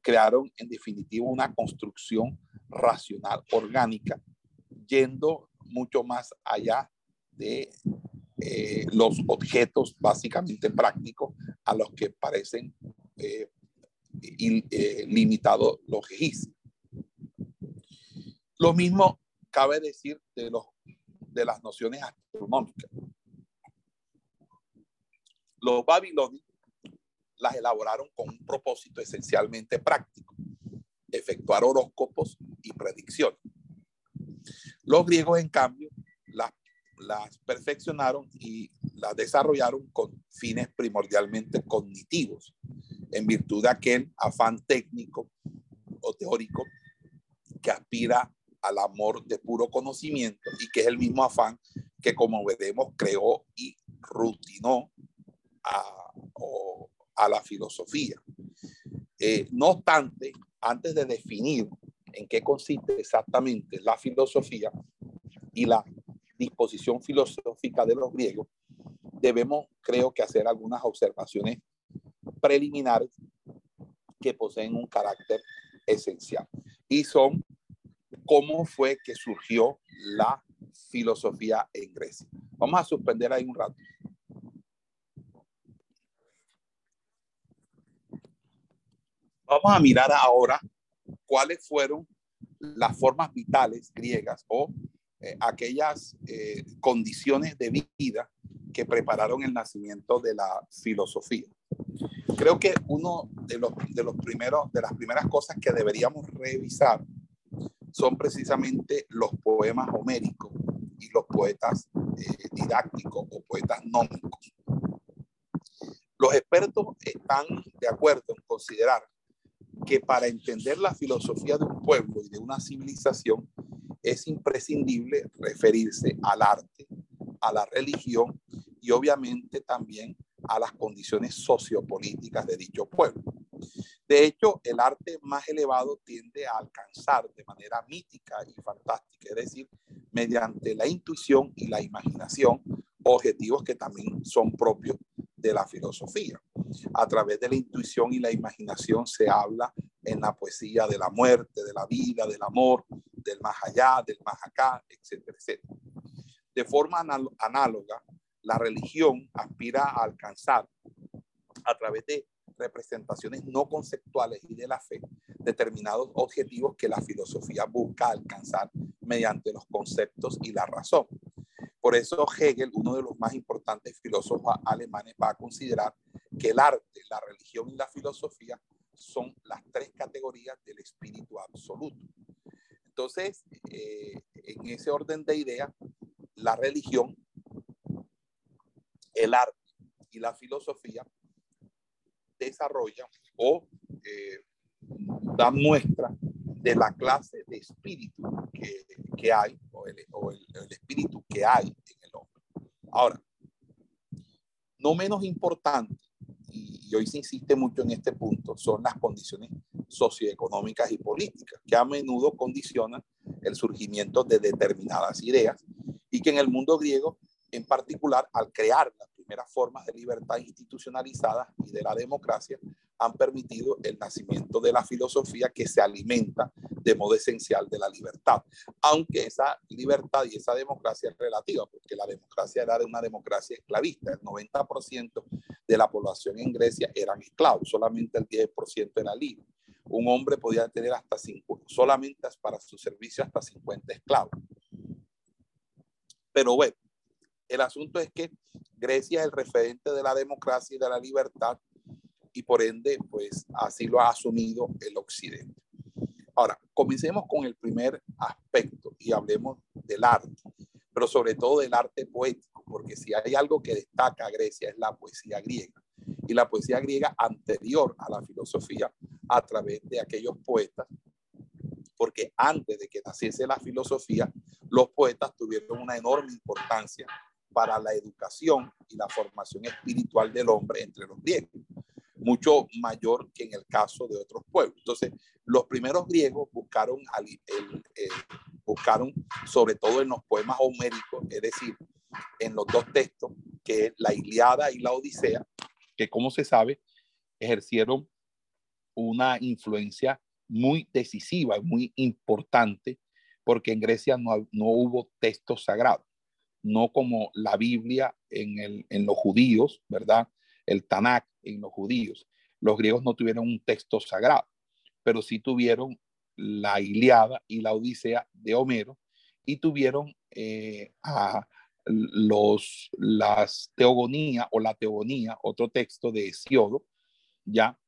Crearon en definitiva una construcción racional orgánica, yendo mucho más allá de eh, los objetos básicamente prácticos a los que parecen eh, eh, limitado los registros. Lo mismo cabe decir de, los, de las nociones astronómicas. Los babilonios las elaboraron con un propósito esencialmente práctico, efectuar horóscopos y predicciones. Los griegos, en cambio, las, las perfeccionaron y las desarrollaron con fines primordialmente cognitivos, en virtud de aquel afán técnico o teórico que aspira al amor de puro conocimiento y que es el mismo afán que, como veremos, creó y rutinó a, a la filosofía. Eh, no obstante, antes de definir en qué consiste exactamente la filosofía y la disposición filosófica de los griegos, debemos, creo que, hacer algunas observaciones preliminares que poseen un carácter esencial. Y son cómo fue que surgió la filosofía en Grecia. Vamos a suspender ahí un rato. Vamos a mirar ahora cuáles fueron las formas vitales griegas o eh, aquellas eh, condiciones de vida que prepararon el nacimiento de la filosofía. Creo que uno de los, de los primeros, de las primeras cosas que deberíamos revisar son precisamente los poemas homéricos y los poetas eh, didácticos o poetas nómicos. Los expertos están de acuerdo en considerar que para entender la filosofía de un pueblo y de una civilización es imprescindible referirse al arte, a la religión y obviamente también a las condiciones sociopolíticas de dicho pueblo. De hecho, el arte más elevado tiende a alcanzar de manera mítica y fantástica, es decir, mediante la intuición y la imaginación, objetivos que también son propios de la filosofía. A través de la intuición y la imaginación se habla en la poesía de la muerte, de la vida, del amor, del más allá, del más acá, etcétera, etcétera. De forma análoga, la religión aspira a alcanzar a través de representaciones no conceptuales y de la fe determinados objetivos que la filosofía busca alcanzar mediante los conceptos y la razón. Por eso Hegel, uno de los más importantes filósofos alemanes, va a considerar que el arte, la religión y la filosofía son las tres categorías del espíritu absoluto. Entonces, eh, en ese orden de ideas, la religión, el arte y la filosofía desarrolla o eh, dan muestra de la clase de espíritu que, que hay o, el, o el, el, espíritu que hay en el hombre. Ahora, no menos importante, y, hoy se insiste mucho en este punto, son las condiciones socioeconómicas y políticas que a menudo condicionan el surgimiento de determinadas ideas y que en el mundo griego en particular al crear las primeras formas de libertad institucionalizadas y de la democracia, han permitido el nacimiento de la filosofía que se alimenta de modo esencial de la libertad. Aunque esa libertad y esa democracia es relativa, porque la democracia era de una democracia esclavista. El 90% de la población en Grecia eran esclavos, solamente el 10% era libre. Un hombre podía tener hasta 5, solamente para su servicio hasta 50 esclavos. Pero bueno, el asunto es que Grecia es el referente de la democracia y de la libertad y por ende, pues así lo ha asumido el Occidente. Ahora, comencemos con el primer aspecto y hablemos del arte, pero sobre todo del arte poético, porque si hay algo que destaca a Grecia es la poesía griega y la poesía griega anterior a la filosofía a través de aquellos poetas, porque antes de que naciese la filosofía, los poetas tuvieron una enorme importancia para la educación y la formación espiritual del hombre entre los griegos, mucho mayor que en el caso de otros pueblos. Entonces, los primeros griegos buscaron, el, buscaron sobre todo en los poemas homéricos, es decir, en los dos textos, que es la Iliada y la Odisea, que como se sabe, ejercieron una influencia muy decisiva, muy importante, porque en Grecia no, no hubo textos sagrados no como la Biblia en, el, en los judíos, ¿verdad? El Tanakh en los judíos. Los griegos no tuvieron un texto sagrado, pero sí tuvieron la Iliada y la Odisea de Homero y tuvieron eh, a los, las teogonía o la teogonía, otro texto de Hesiodo, ya,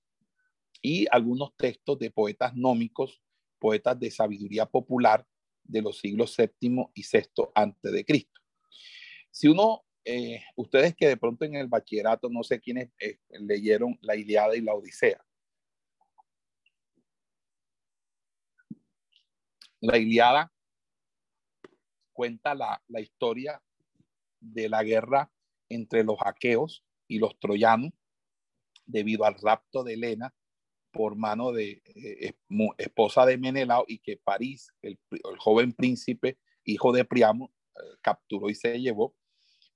y algunos textos de poetas nómicos, poetas de sabiduría popular de los siglos VII y VI antes de Cristo. Si uno, eh, ustedes que de pronto en el bachillerato, no sé quiénes eh, leyeron la Iliada y la Odisea. La Iliada cuenta la, historia de la guerra entre los aqueos y los troyanos debido al rapto de Helena por mano de eh, esposa de Menelao y que París, el, joven príncipe, hijo de Priamo, capturó y se llevó,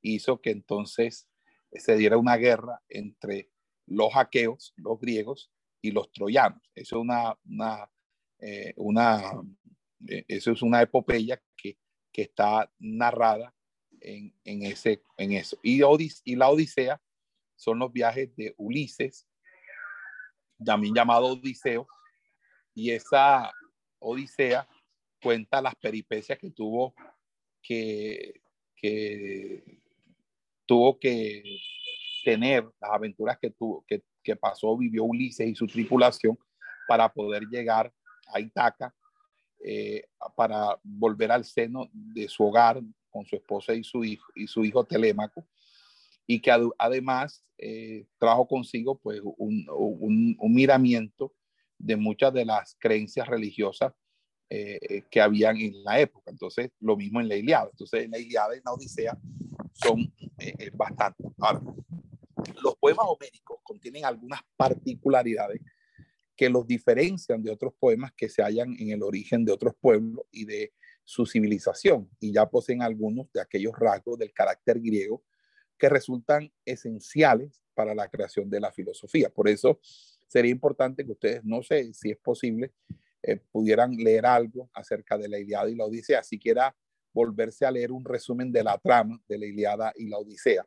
hizo que entonces se diera una guerra entre los aqueos, los griegos, y los troyanos. Eso es una, una, eh, una eso es una epopeya que, que está narrada en, en, ese, en eso. Y, y la Odisea son los viajes de Ulises, también llamado Odiseo, y esa Odisea cuenta las peripecias que tuvo que, que tuvo que tener, las aventuras que, tuvo, que, que pasó, vivió Ulises y su tripulación para poder llegar a Itaca, eh, para volver al seno de su hogar con su esposa y su hijo, y su hijo Telémaco, y que además eh, trajo consigo pues un, un, un, miramiento de muchas de las creencias religiosas eh, que habían en la época. Entonces, lo mismo en la Iliada. Entonces, en la Iliada en la Odisea son eh, bastante. Ahora, los poemas homéricos contienen algunas particularidades que los diferencian de otros poemas que se hallan en el origen de otros pueblos y de su civilización y ya poseen algunos de aquellos rasgos del carácter griego que resultan esenciales para la creación de la filosofía. Por eso sería importante que ustedes, no sé si es posible, eh, pudieran leer algo acerca de la Iliada y la Odisea, siquiera volverse a leer un resumen de la trama de la Iliada y la Odisea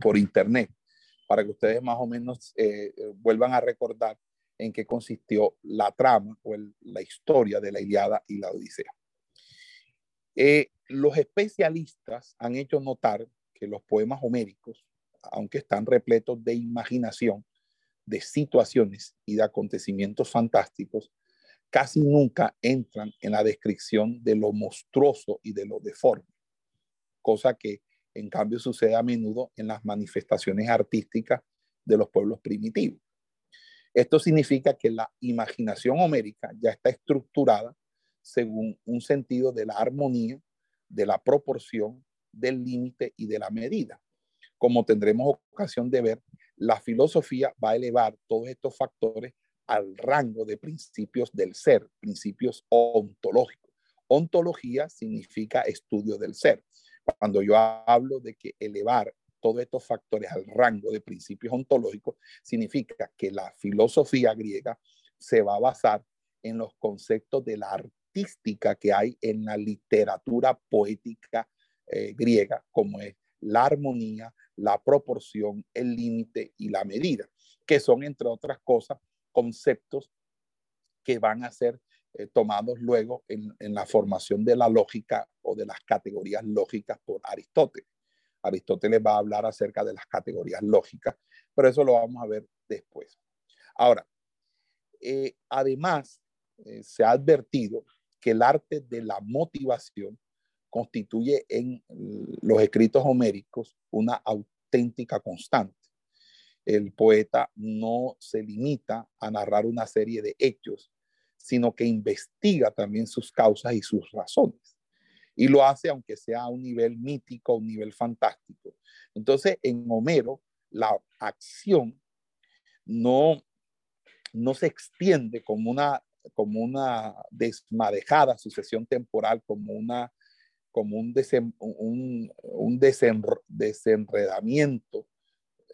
por internet, para que ustedes más o menos eh, vuelvan a recordar en qué consistió la trama o la historia de la Iliada y la Odisea. Eh, los especialistas han hecho notar que los poemas homéricos, aunque están repletos de imaginación, de situaciones y de acontecimientos fantásticos, casi nunca entran en la descripción de lo monstruoso y de lo deforme, cosa que en cambio sucede a menudo en las manifestaciones artísticas de los pueblos primitivos. Esto significa que la imaginación homérica ya está estructurada según un sentido de la armonía, de la proporción, del límite y de la medida. Como tendremos ocasión de ver, la filosofía va a elevar todos estos factores al rango de principios del ser, principios ontológicos. Ontología significa estudio del ser. Cuando yo hablo de que elevar todos estos factores al rango de principios ontológicos, significa que la filosofía griega se va a basar en los conceptos de la artística que hay en la literatura poética eh, griega, como es la armonía, la proporción, el límite y la medida, que son, entre otras cosas, conceptos que van a ser eh, tomados luego en, la formación de la lógica o de las categorías lógicas por Aristóteles. Aristóteles va a hablar acerca de las categorías lógicas, pero eso lo vamos a ver después. Ahora, eh, además, eh, se ha advertido que el arte de la motivación constituye en los escritos homéricos una auténtica constante. El poeta no se limita a narrar una serie de hechos, sino que investiga también sus causas y sus razones y lo hace aunque sea a un nivel mítico, un nivel fantástico. Entonces, en Homero, la acción no, no se extiende como una, como una desmadejada sucesión temporal, como, una, como un, un, un desenredamiento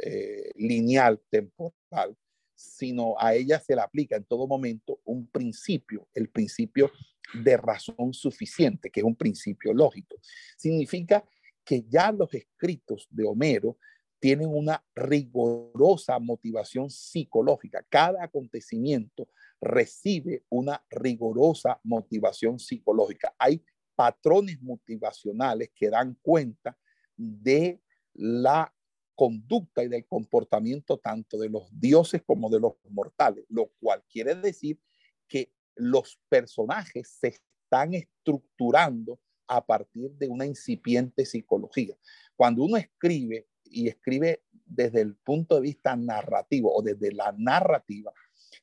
eh, lineal temporal, sino a ella se le aplica en todo momento un principio, el principio de razón suficiente, que es un principio lógico. Significa que ya los escritos de Homero tienen una rigurosa motivación psicológica. Cada acontecimiento recibe una rigurosa motivación psicológica. Hay patrones motivacionales que dan cuenta de la conducta y del comportamiento tanto de los dioses como de los mortales, lo cual quiere decir que los personajes se están estructurando a partir de una incipiente psicología. Cuando uno escribe y escribe desde el punto de vista narrativo o desde la narrativa,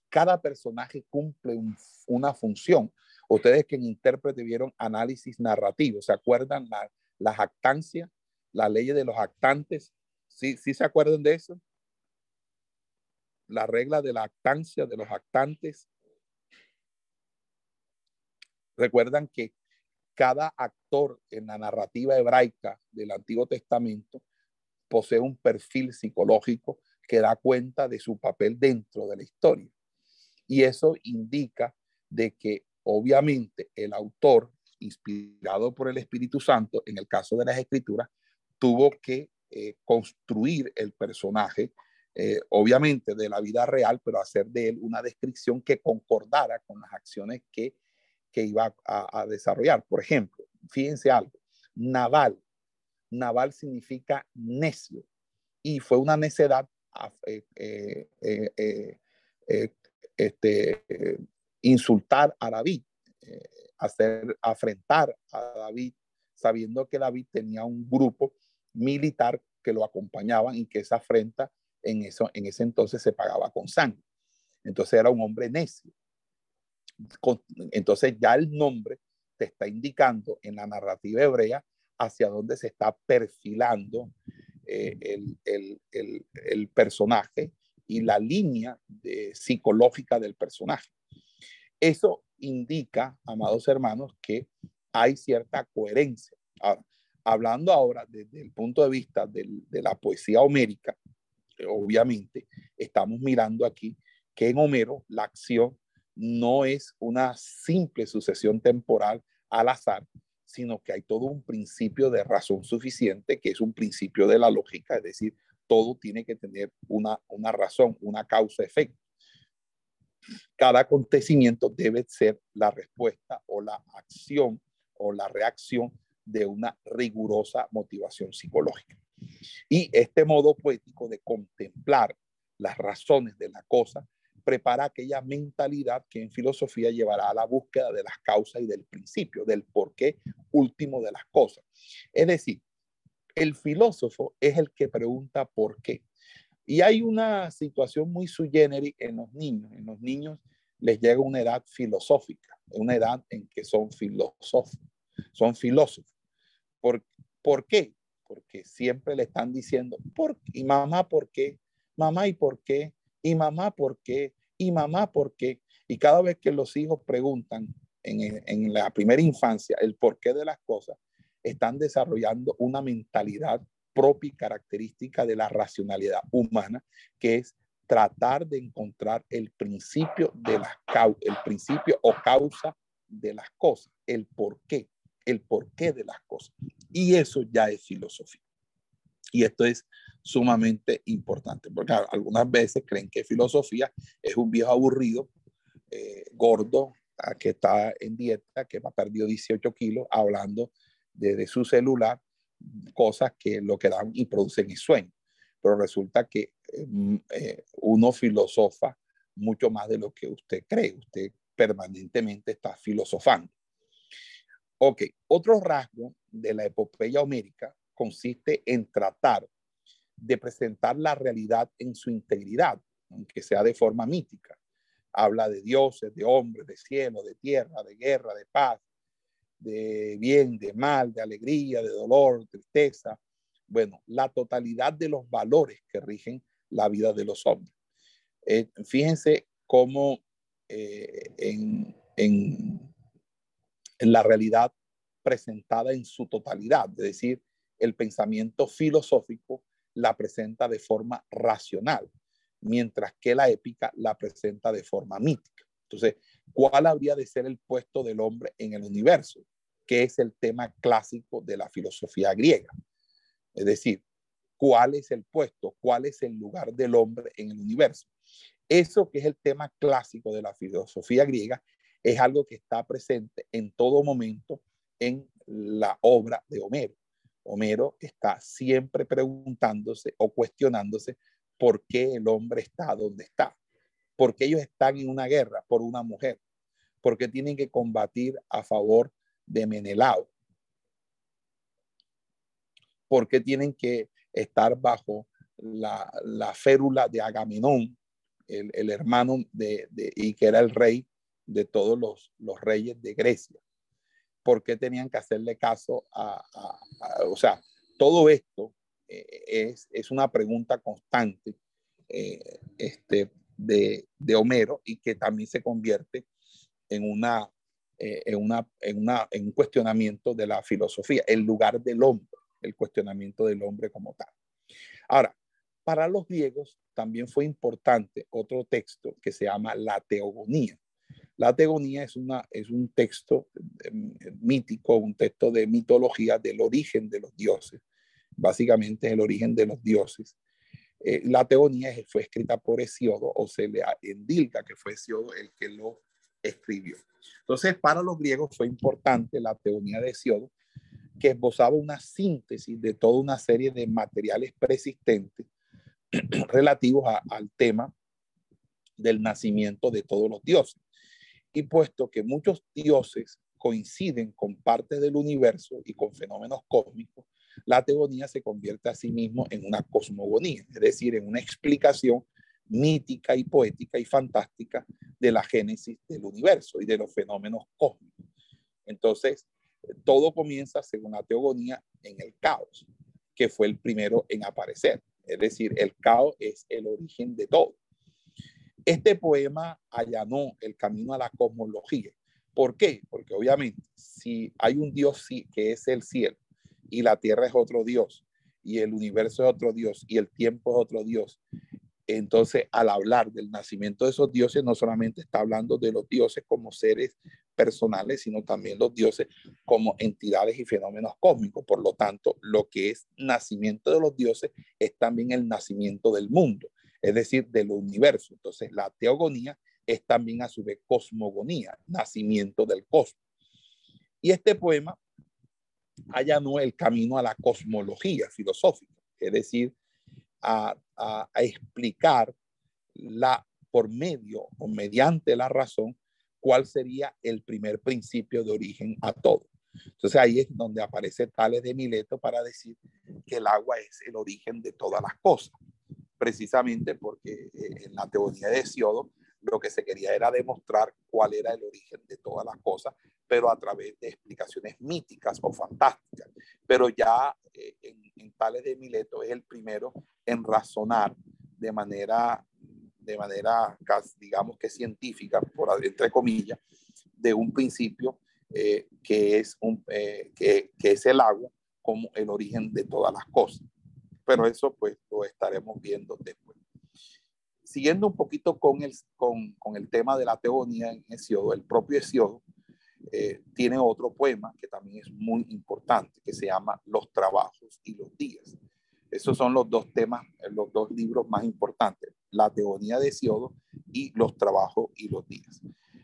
cada personaje cumple una función. Ustedes que en intérprete vieron análisis narrativo, ¿se acuerdan la, la jactancia, la ley de los actantes? ¿Sí, ¿Sí se acuerdan de eso? La regla de la actancia de los actantes. Recuerdan que cada actor en la narrativa hebraica del Antiguo Testamento posee un perfil psicológico que da cuenta de su papel dentro de la historia. Y eso indica de que obviamente el autor, inspirado por el Espíritu Santo, en el caso de las escrituras, tuvo que eh, construir el personaje, eh, obviamente de la vida real, pero hacer de él una descripción que concordara con las acciones que, que iba a, desarrollar. Por ejemplo, fíjense algo, Naval. Naval significa necio y fue una necedad eh, este, insultar a David, hacer afrentar a David, sabiendo que David tenía un grupo militar que lo acompañaban y que esa afrenta en, eso, en ese entonces se pagaba con sangre. Entonces era un hombre necio. Entonces ya el nombre te está indicando en la narrativa hebrea hacia dónde se está perfilando eh, el, personaje y la línea psicológica del personaje. Eso indica, amados hermanos, que hay cierta coherencia. Hablando ahora desde el punto de vista de la poesía homérica, obviamente estamos mirando aquí que en Homero la acción no es una simple sucesión temporal al azar, sino que hay todo un principio de razón suficiente, que es un principio de la lógica, es decir, todo tiene que tener una, una razón, una causa-efecto. Cada acontecimiento debe ser la respuesta o la acción o la reacción de una rigurosa motivación psicológica. Y este modo poético de contemplar las razones de la cosa prepara aquella mentalidad que en filosofía llevará a la búsqueda de las causas y del principio, del porqué último de las cosas. Es decir, el filósofo es el que pregunta por qué. Y hay una situación muy sui en los niños. En los niños les llega una edad filosófica, una edad en que son filósofos, son filósofos. ¿Por, ¿Por qué? Porque siempre le están diciendo, ¿por ¿y mamá por qué? Mamá, ¿y por qué? ¿Y mamá por qué? ¿Y mamá por qué? Y cada vez que los hijos preguntan en, la primera infancia el porqué de las cosas, están desarrollando una mentalidad propia y característica de la racionalidad humana, que es tratar de encontrar el principio de las el principio o causa de las cosas, el porqué, el porqué de las cosas. Y eso ya es filosofía. Y esto es sumamente importante, porque algunas veces creen que filosofía es un viejo aburrido, eh, gordo, que está en dieta, que ha perdido 18 kilos, hablando de, su celular, cosas que lo que dan y producen y sueño. Pero resulta que mm, eh, uno filosofa mucho más de lo que usted cree. Usted permanentemente está filosofando. Ok, otro rasgo de la epopeya homérica consiste en tratar de presentar la realidad en su integridad, aunque sea de forma mítica. Habla de dioses, de hombres, de cielo, de tierra, de guerra, de paz, de bien, de mal, de alegría, de dolor, tristeza. Bueno, la totalidad de los valores que rigen la vida de los hombres. Eh, fíjense cómo eh, en, la realidad presentada en su totalidad, es decir, el pensamiento filosófico la presenta de forma racional, mientras que la épica la presenta de forma mítica. Entonces, ¿cuál habría de ser el puesto del hombre en el universo? Que es el tema clásico de la filosofía griega. Es decir, cuál es el puesto, cuál es el lugar del hombre en el universo. Eso que es el tema clásico de la filosofía griega es algo que está presente en todo momento en la obra de Homero. Homero está siempre preguntándose o cuestionándose por qué el hombre está donde está, por qué ellos están en una guerra por una mujer, por qué tienen que combatir a favor de Menelao, por qué tienen que estar bajo la, férula de Agamenón, el, hermano de, y que era el rey de todos los, los reyes de Grecia. ¿Por qué tenían que hacerle caso a, o sea, todo esto eh, es, es, una pregunta constante eh, este, de, de, Homero y que también se convierte en una, eh, en, una, en, una, en un cuestionamiento de la filosofía, el lugar del hombre, el cuestionamiento del hombre como tal. Ahora, para los griegos también fue importante otro texto que se llama la teogonía. La teogonía es, una, es un texto em, mítico, un texto de mitología del origen de los dioses. Básicamente es el origen de los dioses. Eh, la teogonía fue escrita por Hesiodo o se le endilga que fue Hesiodo el que lo escribió. Entonces, para los griegos fue importante la teogonía de Hesiodo, que esbozaba una síntesis de toda una serie de materiales persistentes (clears throat) relativos al tema del nacimiento de todos los dioses. Y puesto que muchos dioses coinciden con partes del universo y con fenómenos cósmicos, la teogonía se convierte a sí mismo en una cosmogonía, es decir, en una explicación mítica y poética y fantástica de la génesis del universo y de los fenómenos cósmicos. Entonces, todo comienza, según la teogonía, en el caos, que fue el primero en aparecer. Es decir, el caos es el origen de todo. Este poema allanó el camino a la cosmología. ¿Por qué? Porque obviamente, si hay un Dios que es el cielo y la tierra es otro Dios y el universo es otro Dios y el tiempo es otro Dios, entonces al hablar del nacimiento de esos dioses, no solamente está hablando de los dioses como seres personales, sino también los dioses como entidades y fenómenos cósmicos. Por lo tanto, lo que es nacimiento de los dioses es también el nacimiento del mundo, es decir, del universo. Entonces, la teogonía es también a su vez cosmogonía, nacimiento del cosmos. Y este poema allanó el camino a la cosmología filosófica, es decir, a, explicar la, por medio o mediante la razón cuál sería el primer principio de origen a todo. Entonces ahí es donde aparece Tales de Mileto para decir que el agua es el origen de todas las cosas, precisamente porque eh, en la teoría de Hesiodo lo que se quería era demostrar cuál era el origen de todas las cosas, pero a través de explicaciones míticas o fantásticas. Pero ya eh, en, Tales de Mileto es el primero en razonar de manera de manera, digamos que científica, por entre comillas, de un principio eh, que, es un, que, es el agua como el origen de todas las cosas. Pero eso pues lo estaremos viendo después. Siguiendo un poquito con el, con, con el tema de la teogonía en Hesiodo, el propio Hesiodo eh, tiene otro poema que también es muy importante, que se llama Los trabajos y los días. Esos son los dos temas, los dos libros más importantes la teogonía de Siodo y los trabajos y los días.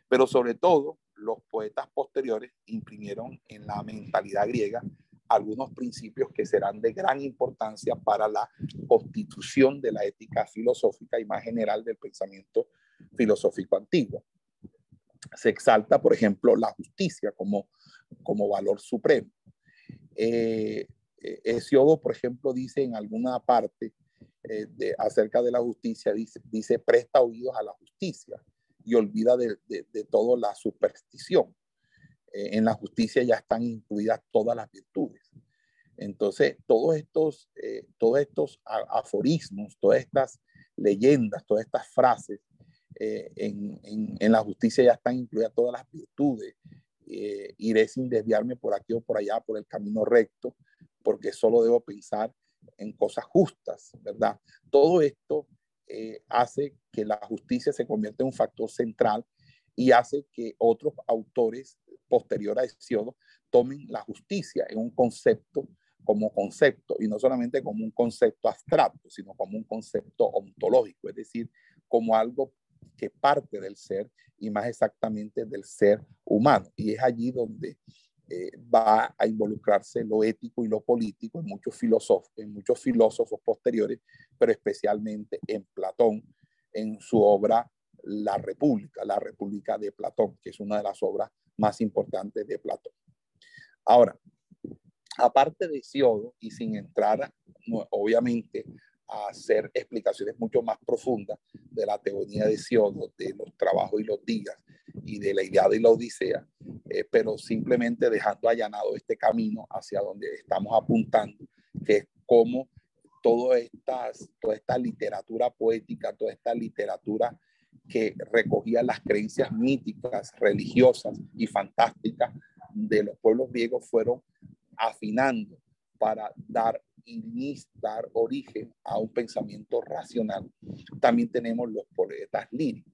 Pero sobre todo, los poetas posteriores imprimieron en la mentalidad griega algunos principios que serán de gran importancia para la constitución de la ética filosófica y más general del pensamiento filosófico antiguo. Se exalta, por ejemplo, la justicia como, como valor supremo. Eh, Hesiodo, por ejemplo, dice en alguna parte eh, de, acerca de la justicia, dice, dice, presta oídos a la justicia y olvida de, de, de la superstición. Eh, en la justicia ya están incluidas todas las virtudes. Entonces, todos estos, eh, todos estos aforismos, todas estas leyendas, todas estas frases, en, en, en, la justicia ya están incluidas todas las virtudes. iré sin desviarme por aquí o por allá, por el camino recto, porque solo debo pensar en cosas justas, ¿verdad? Todo esto eh, hace que la justicia se convierta en un factor central y hace que otros autores posteriores a Hesiodo tomen la justicia en un concepto como concepto, y no solamente como un concepto abstracto, sino como un concepto ontológico, es decir, como algo que parte del ser y más exactamente del ser humano. Y es allí donde eh, va a involucrarse lo ético y lo político en muchos filósofos, en muchos filósofos posteriores, pero especialmente en Platón, en su obra La República, la República de Platón, que es una de las obras más importantes de Platón. Ahora, aparte de Siodo, y sin entrar obviamente a hacer explicaciones mucho más profundas de la teoría de Siodo, de los trabajos y los días, y de la idea de la Odisea, eh, pero simplemente dejando allanado este camino hacia donde estamos apuntando, que es cómo todo estas, toda esta literatura poética, toda esta literatura que recogía las creencias míticas, religiosas y fantásticas de los pueblos griegos fueron afinando para dar dar origen a un pensamiento racional. También tenemos los poetas líricos.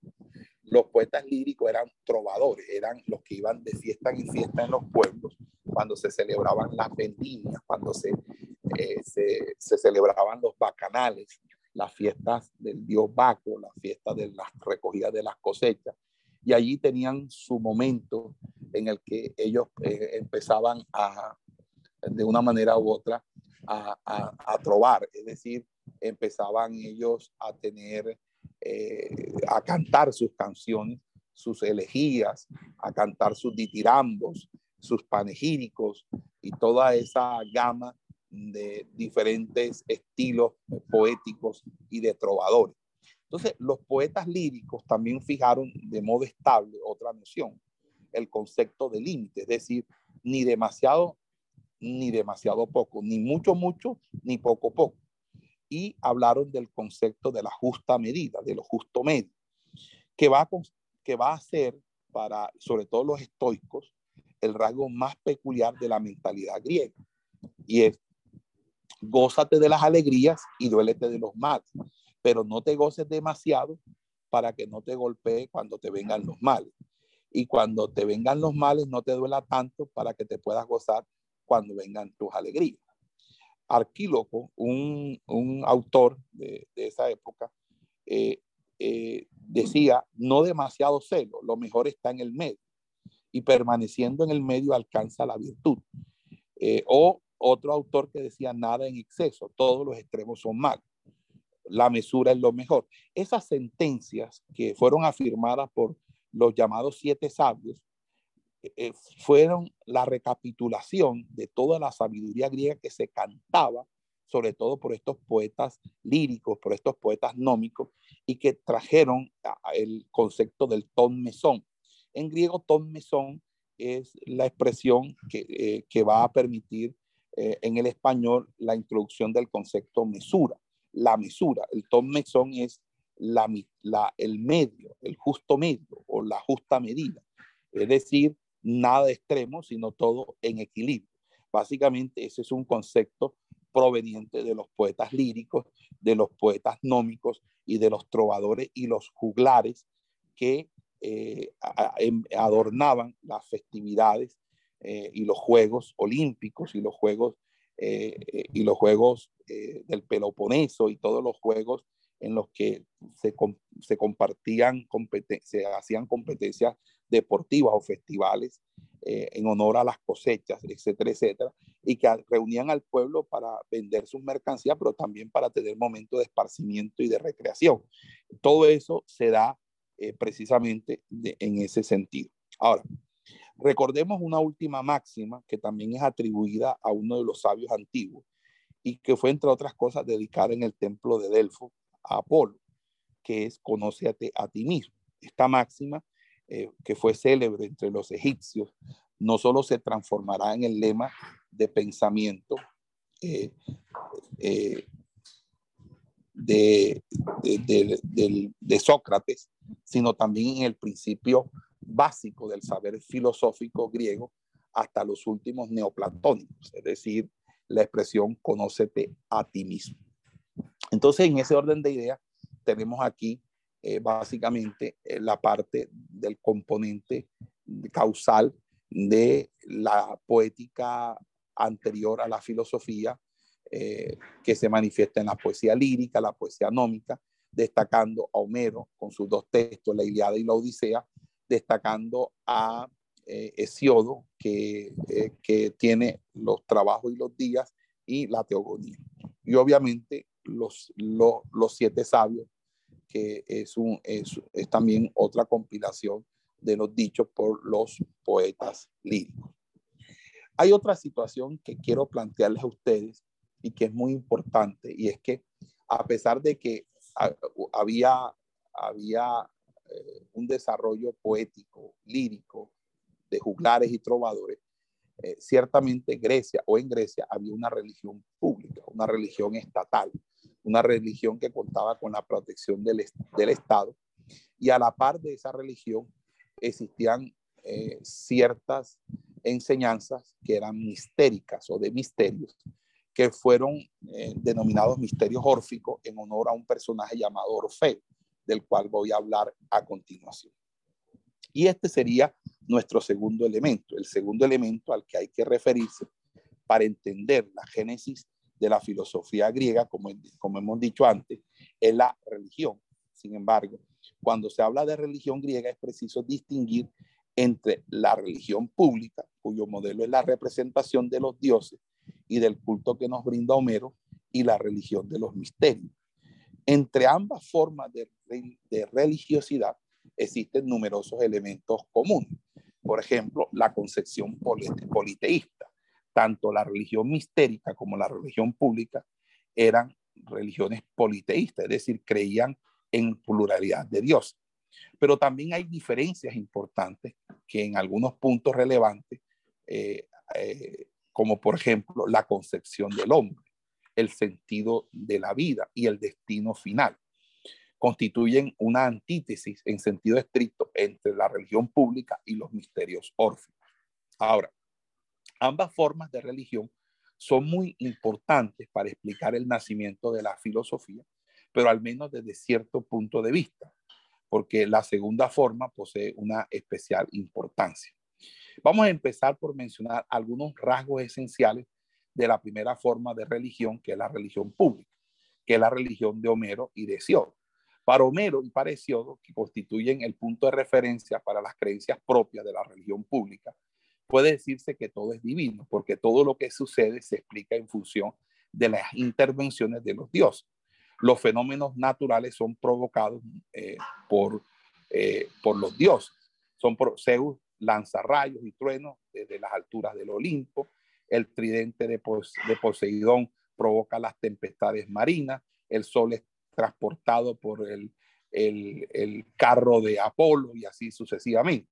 Los poetas líricos eran trovadores, eran los que iban de fiesta en fiesta en los pueblos, cuando se celebraban las vendimias, cuando se, eh, se, se, celebraban los bacanales, las fiestas del dios Baco, las fiestas de las recogidas de las cosechas. Y allí tenían su momento en el que ellos eh, empezaban a, de una manera u otra, a, a, a, trobar, es decir, empezaban ellos a tener eh, a cantar sus canciones, sus elegías, a cantar sus ditirambos, sus panegíricos y toda esa gama de diferentes estilos poéticos y de trovadores. Entonces, los poetas líricos también fijaron de modo estable otra noción, el concepto de límite, es decir, ni demasiado ni demasiado poco, ni mucho mucho, ni poco poco y hablaron del concepto de la justa medida, de lo justo medio, que va a, que va a ser para, sobre todo los estoicos, el rasgo más peculiar de la mentalidad griega. Y es, gózate de las alegrías y duélete de los males, pero no te goces demasiado para que no te golpee cuando te vengan los males. Y cuando te vengan los males, no te duela tanto para que te puedas gozar cuando vengan tus alegrías. Arquíloco, un, un autor de, esa época, eh, eh, decía, no demasiado celo, lo mejor está en el medio, y permaneciendo en el medio alcanza la virtud. Eh, o otro autor que decía, nada en exceso, todos los extremos son malos, la mesura es lo mejor. Esas sentencias que fueron afirmadas por los llamados siete sabios, eh, fueron la recapitulación de toda la sabiduría griega que se cantaba, sobre todo por estos poetas líricos, por estos poetas nómicos, y que trajeron el concepto del ton mesón. En griego, ton mesón es la expresión que, eh, va a permitir eh, en el español la introducción del concepto mesura. La mesura, el ton mesón es el medio, el justo medio o la justa medida. Es decir, nada de extremo, sino todo en equilibrio. Básicamente ese es un concepto proveniente de los poetas líricos, de los poetas nómicos y de los trovadores y los juglares que eh, em, adornaban las festividades eh, y los juegos olímpicos y los juegos eh, y los juegos del Peloponeso y todos los juegos en los que se, se compartían, se hacían competencias deportivas o festivales eh, en honor a las cosechas, etcétera, etcétera, y que reunían al pueblo para vender sus mercancías, pero también para tener momentos de esparcimiento y de recreación. Todo eso se da eh, precisamente en ese sentido. Ahora, recordemos una última máxima que también es atribuida a uno de los sabios antiguos y que fue, entre otras cosas, dedicada en el templo de Delfo a Apolo, que es conócete a ti mismo. Esta máxima eh, que fue célebre entre los egipcios, no solo se transformará en el lema de pensamiento eh, eh, de, de, Sócrates, sino también en el principio básico del saber filosófico griego hasta los últimos neoplatónicos, es decir, la expresión conócete a ti mismo. Entonces, en ese orden de ideas, tenemos aquí eh, básicamente eh, la parte del componente causal de la poética anterior a la filosofía eh, que se manifiesta en la poesía lírica, la poesía nómica, destacando a Homero con sus dos textos, la Iliada y la Odisea, destacando a Hesiodo, que, que tiene los trabajos y los días, y la teogonía. Y obviamente los, los, los siete sabios, que es, un, es, es también otra compilación de los dichos por los poetas líricos. Hay otra situación que quiero plantearles a ustedes y que es muy importante, y es que a pesar de que había, había eh, un desarrollo poético, lírico, de juglares y trovadores, eh, ciertamente Grecia o en Grecia había una religión pública, una religión estatal, una religión que contaba con la protección del, del Estado y a la par de esa religión existían eh, ciertas enseñanzas que eran mistéricas o de misterios, que fueron eh, denominados misterios órficos en honor a un personaje llamado Orfeo, del cual voy a hablar a continuación. Y este sería nuestro segundo elemento, el segundo elemento al que hay que referirse para entender la génesis de la filosofía griega, como, como hemos dicho antes, es la religión. Sin embargo, cuando se habla de religión griega es preciso distinguir entre la religión pública, cuyo modelo es la representación de los dioses y del culto que nos brinda Homero, y la religión de los misterios. Entre ambas formas de, de religiosidad existen numerosos elementos comunes. Por ejemplo, la concepción politeísta. Tanto la religión mistérica como la religión pública eran religiones politeístas, es decir, creían en pluralidad de Dios. Pero también hay diferencias importantes que en algunos puntos relevantes, eh, eh, como por ejemplo la concepción del hombre, el sentido de la vida y el destino final, constituyen una antítesis en sentido estricto entre la religión pública y los misterios órficos. Ahora, ambas formas de religión son muy importantes para explicar el nacimiento de la filosofía pero al menos desde cierto punto de vista, porque la segunda forma posee una especial importancia. Vamos a empezar por mencionar algunos rasgos esenciales de la primera forma de religión, que es la religión pública, que es la religión de Homero y de Hesiodo. Para Homero y para Hesiodo, que constituyen el punto de referencia para las creencias propias de la religión pública, puede decirse que todo es divino, porque todo lo que sucede se explica en función de las intervenciones de los dioses los fenómenos naturales son provocados eh, por, eh, por los dioses. Son Zeus lanza rayos y truenos desde las alturas del Olimpo, el tridente de, de Poseidón provoca las tempestades marinas, el sol es transportado por el, el, el carro de Apolo y así sucesivamente.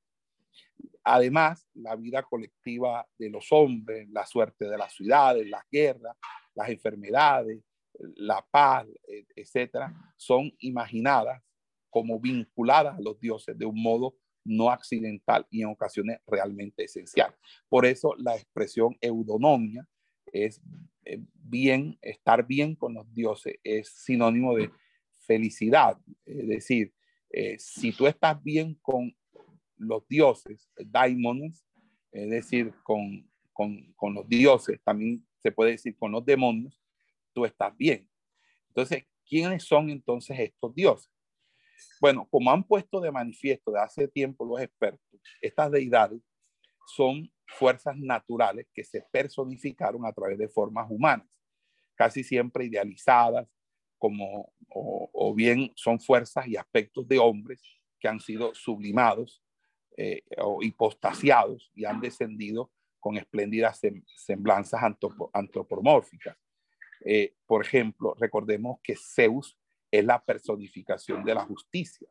Además, la vida colectiva de los hombres, la suerte de las ciudades, las guerras, las enfermedades, la paz, e, etcétera, son imaginadas como vinculadas a los dioses de un modo no accidental y en ocasiones realmente esencial. Por eso la expresión eudonomia es eh, bien, estar bien con los dioses, es sinónimo de felicidad. Es decir, eh, si tú estás bien con los dioses, daimones, es decir, con, con, con los dioses, también se puede decir con los demonios, tú estás bien. Entonces, ¿quiénes son entonces estos dioses? Bueno, como han puesto de manifiesto de hace tiempo los expertos, estas deidades son fuerzas naturales que se personificaron a través de formas humanas, casi siempre idealizadas, como, o, bien son fuerzas y aspectos de hombres que han sido sublimados eh, o hipostasiados y han descendido con espléndidas semblanzas antropomórficas. Eh, por ejemplo, recordemos que Zeus es la personificación de la justicia,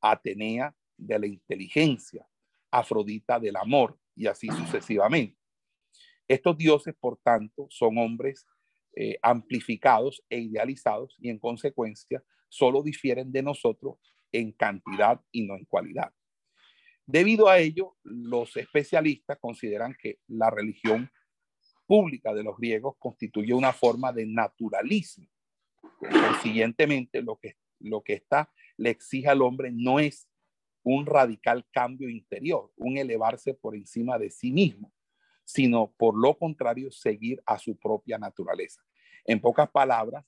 Atenea de la inteligencia, Afrodita del amor y así sucesivamente. Estos dioses, por tanto, son hombres eh, amplificados e idealizados y en consecuencia solo difieren de nosotros en cantidad y no en cualidad. Debido a ello, los especialistas consideran que la religión pública de los griegos constituye una forma de naturalismo. Consiguientemente, lo que, lo que está le exige al hombre no es un radical cambio interior, un elevarse por encima de sí mismo, sino por lo contrario, seguir a su propia naturaleza. En pocas palabras,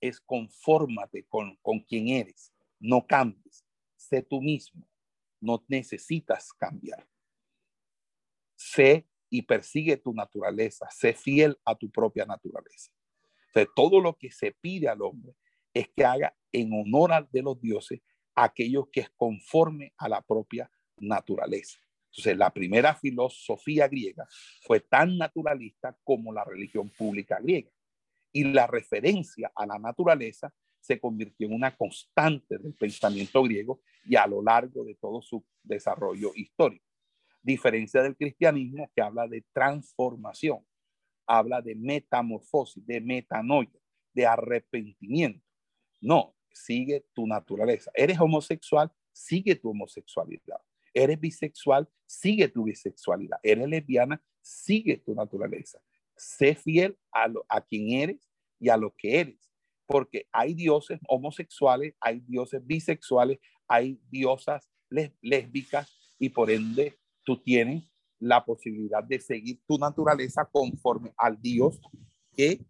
es confórmate con, con quien eres, no cambies, sé tú mismo, no necesitas cambiar. Sé y persigue tu naturaleza, sé fiel a tu propia naturaleza. O todo lo que se pide al hombre es que haga en honor de los dioses aquello que es conforme a la propia naturaleza. Entonces, la primera filosofía griega fue tan naturalista como la religión pública griega. Y la referencia a la naturaleza se convirtió en una constante del pensamiento griego y a lo largo de todo su desarrollo histórico. Diferencia del cristianismo que habla de transformación, habla de metamorfosis, de metanoia, de arrepentimiento. No, sigue tu naturaleza. Eres homosexual, sigue tu homosexualidad. Eres bisexual, sigue tu bisexualidad. Eres lesbiana, sigue tu naturaleza. Sé fiel a, lo, a quien eres y a lo que eres. Porque hay dioses homosexuales, hay dioses bisexuales, hay diosas lésbicas y por ende tú tienes la posibilidad de seguir tu naturaleza conforme al Dios que,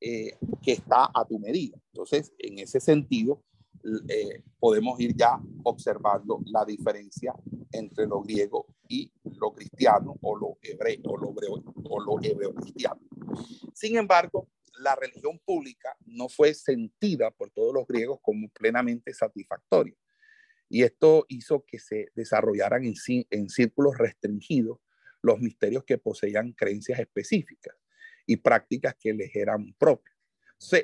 eh, que está a tu medida. Entonces, en ese sentido, eh, podemos ir ya observando la diferencia entre lo griego y lo cristiano o lo hebreo o lo hebreo, o lo hebreo cristiano. Sin embargo, la religión pública no fue sentida por todos los griegos como plenamente satisfactoria. Y esto hizo que se desarrollaran en, círculos restringidos los misterios que poseían creencias específicas y prácticas que les eran propias.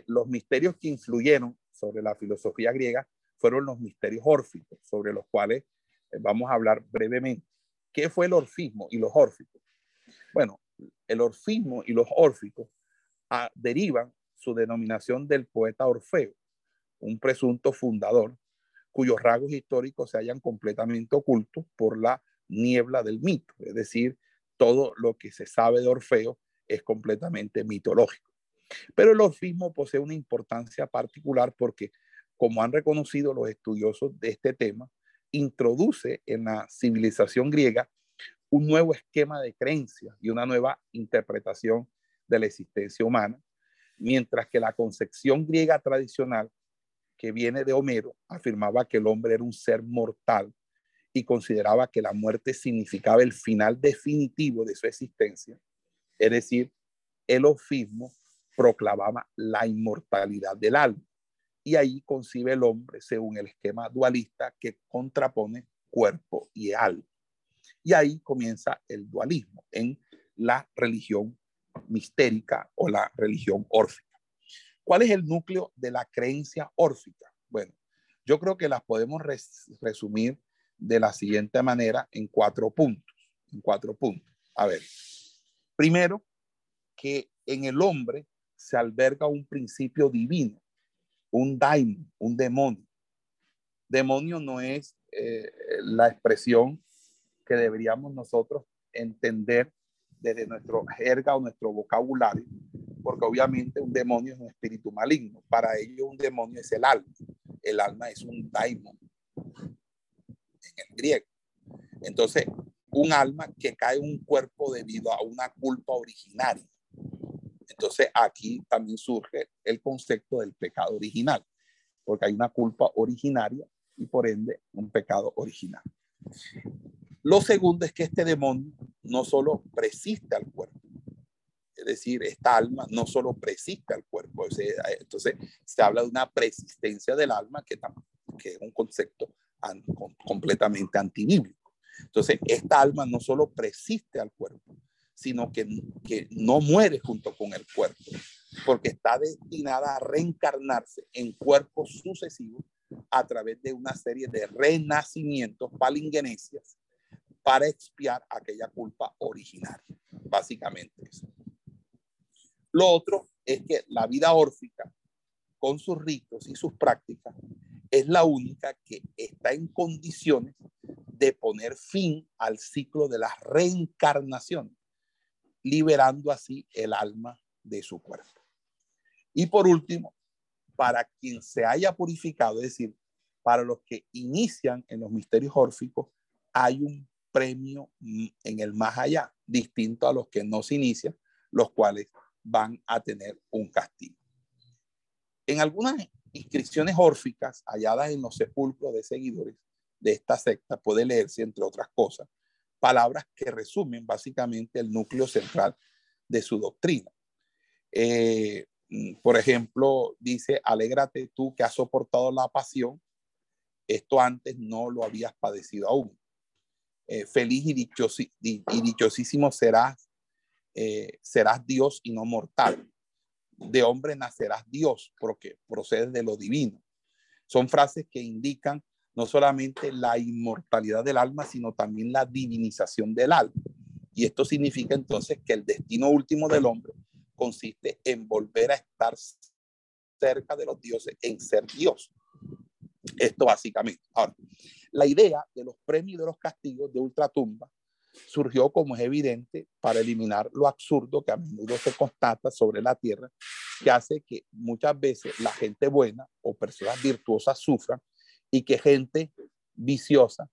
los misterios que influyeron sobre la filosofía griega fueron los misterios órficos, sobre los cuales eh, vamos a hablar brevemente. ¿Qué fue el orfismo y los órficos? Bueno, el orfismo y los órficos ah, derivan su denominación del poeta Orfeo, un presunto fundador cuyos rasgos históricos se hayan completamente ocultos por la niebla del mito, es decir, todo lo que se sabe de Orfeo es completamente mitológico. Pero el orfismo posee una importancia particular porque, como han reconocido los estudiosos de este tema, introduce en la civilización griega un nuevo esquema de creencias y una nueva interpretación de la existencia humana, mientras que la concepción griega tradicional, que viene de Homero, afirmaba que el hombre era un ser mortal y consideraba que la muerte significaba el final definitivo de su existencia, es decir, el ofismo proclamaba la inmortalidad del alma. Y ahí concibe el hombre según el esquema dualista que contrapone cuerpo y alma. Y ahí comienza el dualismo en la religión mistérica o la religión órfica. ¿Cuál es el núcleo de la creencia órfica? Bueno, yo creo que las podemos resumir de la siguiente manera en cuatro puntos. En cuatro puntos. A ver, primero, que en el hombre se alberga un principio divino, un daimon, un demonio. Demonio no es eh, la expresión que deberíamos nosotros entender desde nuestro jerga o nuestro vocabulario, porque obviamente un demonio es un espíritu maligno. Para ello un demonio es el alma. El alma es un daimon en el griego. Entonces, un alma que cae en un cuerpo debido a una culpa originaria. Entonces, aquí también surge el concepto del pecado original, porque hay una culpa originaria y por ende un pecado original. Lo segundo es que este demonio no solo persiste al cuerpo, es decir, esta alma no solo persiste al cuerpo, entonces se habla de una persistencia del alma que, es un concepto completamente antibíblico. Entonces, esta alma no solo persiste al cuerpo, sino que, que no muere junto con el cuerpo, porque está destinada a reencarnarse en cuerpos sucesivos a través de una serie de renacimientos palingenesias para expiar aquella culpa originaria. Básicamente eso. Lo otro es que la vida órfica, con sus ritos y sus prácticas, es la única que está en condiciones de poner fin al ciclo de las reencarnaciones, liberando así el alma de su cuerpo. Y por último, para quien se haya purificado, es decir, para los que inician en los misterios órficos, hay un premio en el más allá. distinto a los que no se inician, los cuales van a tener un castigo. En algunas inscripciones órficas halladas en los sepulcros de seguidores de esta secta puede leerse, entre otras cosas, palabras que resumen básicamente el núcleo central de su doctrina. Eh, por ejemplo, dice, alégrate tú que has soportado la pasión, esto antes no lo habías padecido aún. Eh, feliz y, dichosísimo serás, eh, serás Dios y no mortal. De hombre nacerás Dios porque procede de lo divino. Son frases que indican no solamente la inmortalidad del alma, sino también la divinización del alma. Y esto significa entonces que el destino último del hombre consiste en volver a estar cerca de los dioses, en ser Dios. Esto básicamente. Ahora, la idea de los premios y de los castigos de ultratumba surgió, como es evidente, para eliminar lo absurdo que a menudo se constata sobre la tierra, que hace que muchas veces la gente buena o personas virtuosas sufran y que gente viciosa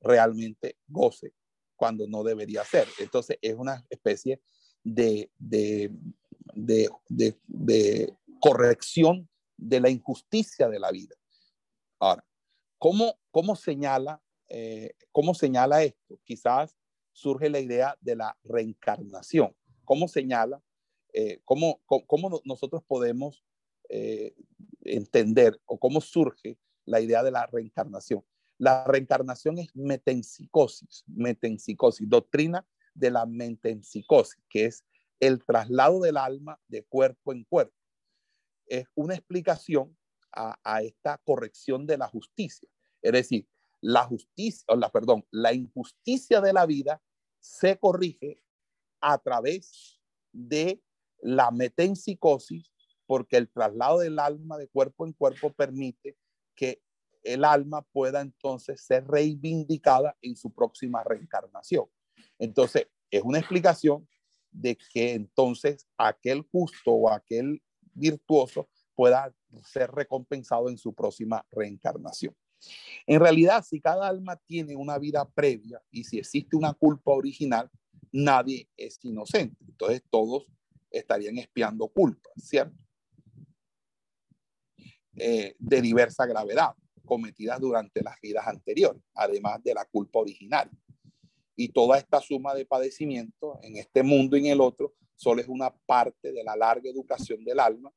realmente goce cuando no debería ser. Entonces es una especie de, de, de, corrección de la injusticia de la vida. Ahora, ¿cómo, cómo señala, eh, ¿cómo señala esto? Quizás surge la idea de la reencarnación. ¿Cómo señala, eh, cómo, cómo, nosotros podemos eh, entender o cómo surge la idea de la reencarnación. La reencarnación es metempsicosis, metempsicosis, doctrina de la metempsicosis, que es el traslado del alma de cuerpo en cuerpo. Es una explicación a, esta corrección de la justicia. Es decir, la justicia, o la, perdón, la injusticia de la vida se corrige a través de la metempsicosis, porque el traslado del alma de cuerpo en cuerpo permite que el alma pueda entonces ser reivindicada en su próxima reencarnación. Entonces, es una explicación de que entonces aquel justo o aquel virtuoso pueda ser recompensado en su próxima reencarnación. En realidad, si cada alma tiene una vida previa y si existe una culpa original, nadie es inocente. Entonces todos estarían espiando culpas, ¿cierto? Eh, de diversa gravedad, cometidas durante las vidas anteriores, además de la culpa original. Y toda esta suma de padecimiento en este mundo y en el otro solo es una parte de la larga educación del alma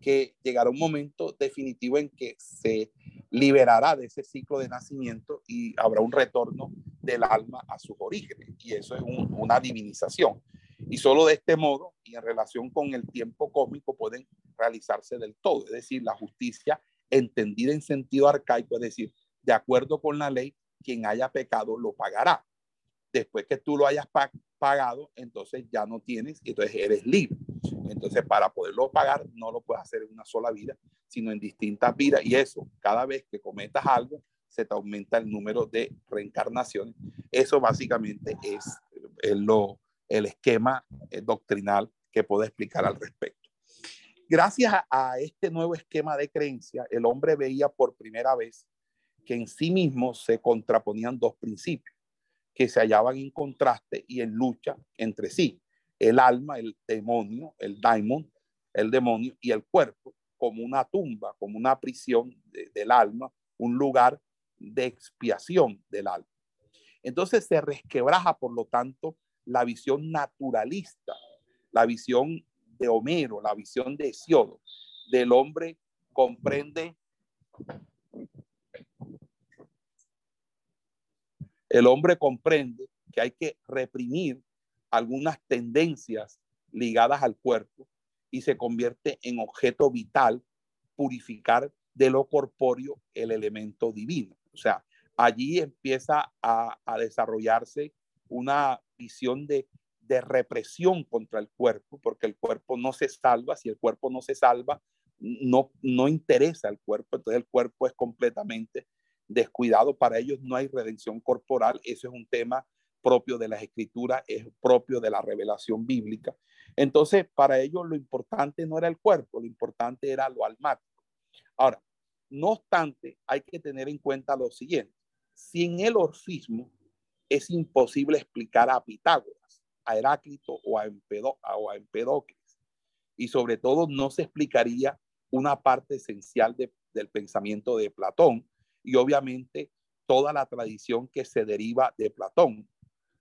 que llegará un momento definitivo en que se liberará de ese ciclo de nacimiento y habrá un retorno del alma a sus orígenes. Y eso es una divinización. Y solo de este modo y en relación con el tiempo cósmico pueden realizarse del todo. Es decir, la justicia entendida en sentido arcaico, es decir, de acuerdo con la ley, quien haya pecado lo pagará. Después que tú lo hayas pagado, entonces ya no tienes, entonces eres libre. Entonces, para poderlo pagar, no lo puedes hacer en una sola vida, sino en distintas vidas. Y eso, cada vez que cometas algo, se te aumenta el número de reencarnaciones. Eso básicamente es el, lo, el esquema eh, doctrinal que puedo explicar al respecto. Gracias a, este nuevo esquema de creencia, el hombre veía por primera vez que en sí mismo se contraponían dos principios que se hallaban en contraste y en lucha entre sí. El alma, el demonio, el daimon, el demonio y el cuerpo como una tumba, como una prisión del alma, un lugar de expiación del alma. Entonces se resquebraja, por lo tanto, la visión naturalista, la visión de Homero, la visión de Hesiodo, del hombre comprende el hombre comprende que hay que reprimir algunas tendencias ligadas al cuerpo y se convierte en objeto vital purificar de lo corpóreo el elemento divino. O sea, allí empieza a, desarrollarse una visión de de represión contra el cuerpo, porque el cuerpo no se salva, si el cuerpo no se salva, no, no interesa al cuerpo, entonces el cuerpo es completamente descuidado, para ellos no hay redención corporal, eso es un tema propio de las escrituras, es propio de la revelación bíblica. Entonces, para ellos lo importante no era el cuerpo, lo importante era lo almático. Ahora, no obstante, hay que tener en cuenta lo siguiente, si en el orfismo es imposible explicar a Pitágoras, a Heráclito o a, Empedo, o a Empedocles. Y sobre todo no se explicaría una parte esencial de, del pensamiento de Platón y obviamente toda la tradición que se deriva de Platón,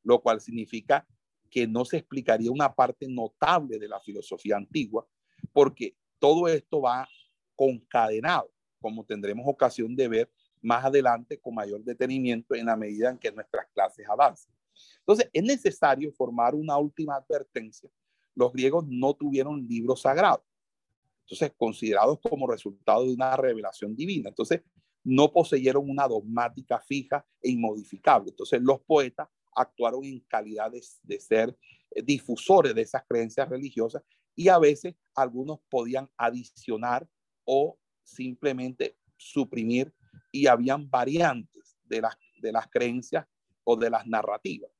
lo cual significa que no se explicaría una parte notable de la filosofía antigua, porque todo esto va concadenado, como tendremos ocasión de ver más adelante con mayor detenimiento en la medida en que nuestras clases avancen. Entonces, es necesario formar una última advertencia. Los griegos no tuvieron libros sagrados, entonces considerados como resultado de una revelación divina. Entonces, no poseyeron una dogmática fija e inmodificable. Entonces, los poetas actuaron en calidad de, ser eh, difusores de esas creencias religiosas y a veces algunos podían adicionar o simplemente suprimir y habían variantes de las, de las creencias o de las narrativas.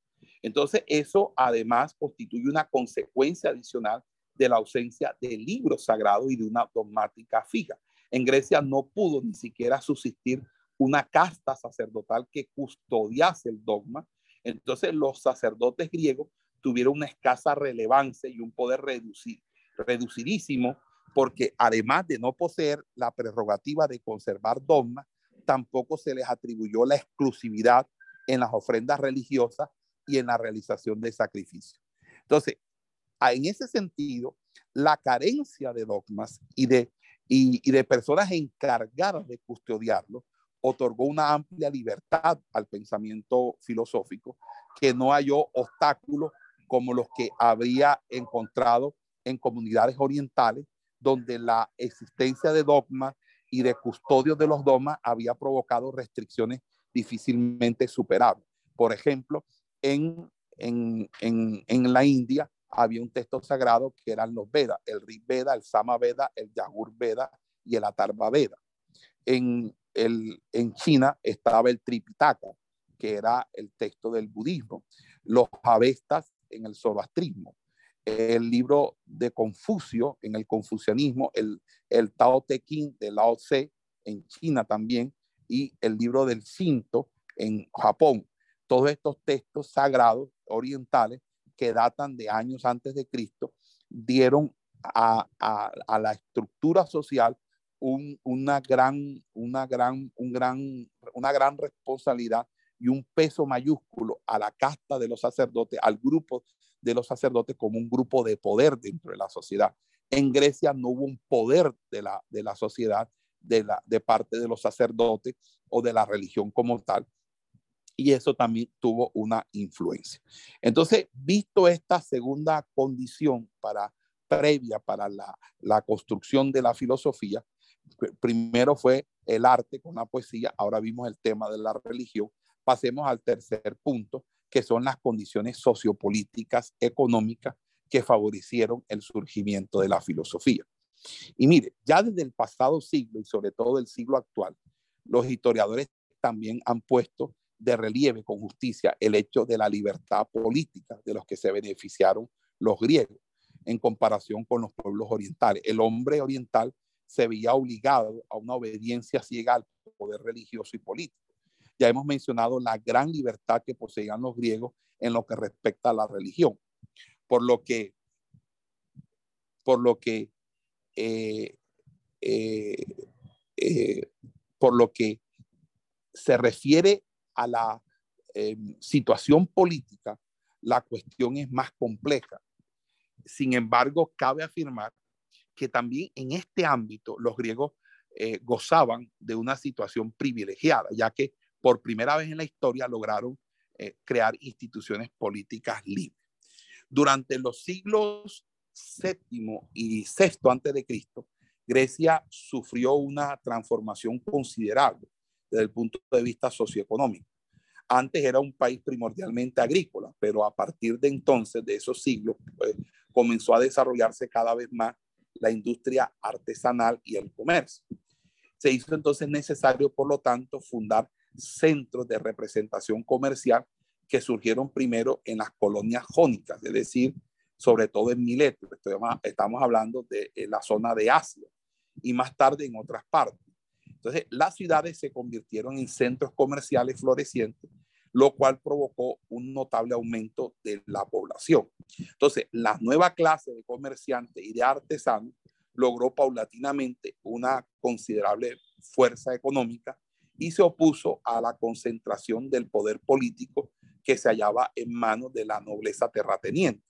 Entonces, eso además constituye una consecuencia adicional de la ausencia de libros sagrados y de una dogmática fija. En Grecia no pudo ni siquiera subsistir una casta sacerdotal que custodiase el dogma. Entonces, los sacerdotes griegos tuvieron una escasa relevancia y un poder reducir, reducidísimo, porque además de no poseer la prerrogativa de conservar dogmas, tampoco se les atribuyó la exclusividad en las ofrendas religiosas y en la realización de sacrificios. Entonces, en ese sentido, la carencia de dogmas y de, y, y de personas encargadas de custodiarlo otorgó una amplia libertad al pensamiento filosófico que no halló obstáculos como los que habría encontrado en comunidades orientales, donde la existencia de dogmas y de custodio de los dogmas había provocado restricciones difícilmente superables. Por ejemplo, en, en, en, en la India había un texto sagrado que eran los Vedas, el Rig Veda, el Sama Veda, el Yagur Veda y el Atarva Veda. En, el, en China estaba el Tripitaka, que era el texto del budismo, los Avestas en el zoroastrismo, el libro de Confucio en el confucianismo, el, el Tao Te Ching de Lao Tse en China también, y el libro del Cinto en Japón. Todos estos textos sagrados orientales que datan de años antes de Cristo dieron a, a, a la estructura social un, una, gran, una, gran, un gran, una gran responsabilidad y un peso mayúsculo a la casta de los sacerdotes, al grupo de los sacerdotes como un grupo de poder dentro de la sociedad. En Grecia no hubo un poder de la, de la sociedad de, la, de parte de los sacerdotes o de la religión como tal. Y eso también tuvo una influencia. Entonces, visto esta segunda condición para, previa para la, la construcción de la filosofía, primero fue el arte con la poesía, ahora vimos el tema de la religión. Pasemos al tercer punto, que son las condiciones sociopolíticas, económicas que favorecieron el surgimiento de la filosofía. Y mire, ya desde el pasado siglo y sobre todo el siglo actual, los historiadores también han puesto de relieve con justicia el hecho de la libertad política de los que se beneficiaron los griegos en comparación con los pueblos orientales. El hombre oriental se veía obligado a una obediencia ciega al poder religioso y político. Ya hemos mencionado la gran libertad que poseían los griegos en lo que respecta a la religión, por lo que, por lo que, eh, eh, eh, por lo que se refiere a la situación política, la cuestión es más compleja. Sin embargo, cabe afirmar que también en este ámbito los griegos gozaban de una situación privilegiada, ya que por primera vez en la historia lograron eh, crear instituciones políticas libres. Durante los siglos séptimo y sexto antes de Cristo, Grecia sufrió una transformación considerable desde el punto de vista socioeconómico. Antes era un país primordialmente agrícola, pero a partir de entonces, de esos siglos, pues, comenzó a desarrollarse cada vez más la industria artesanal y el comercio. Se hizo entonces necesario, por lo tanto, fundar centros de representación comercial que surgieron primero en las colonias jónicas, es decir, sobre todo en Mileto, estamos hablando de la zona de Asia y más tarde en otras partes. Entonces, las ciudades se convirtieron en centros comerciales florecientes, lo cual provocó un notable aumento de la población. Entonces, la nueva clase de comerciantes y de artesanos logró paulatinamente una considerable fuerza económica y se opuso a la concentración del poder político que se hallaba en manos de la nobleza terrateniente.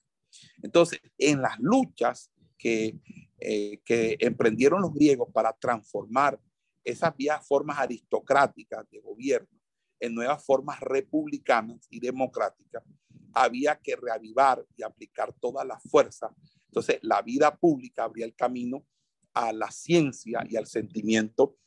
Entonces, en las luchas que, eh, que emprendieron los griegos para transformar esas viejas formas aristocráticas de gobierno en nuevas formas republicanas y democráticas, había que reavivar y aplicar toda la fuerza. Entonces, la vida pública abría el camino a la ciencia y al sentimiento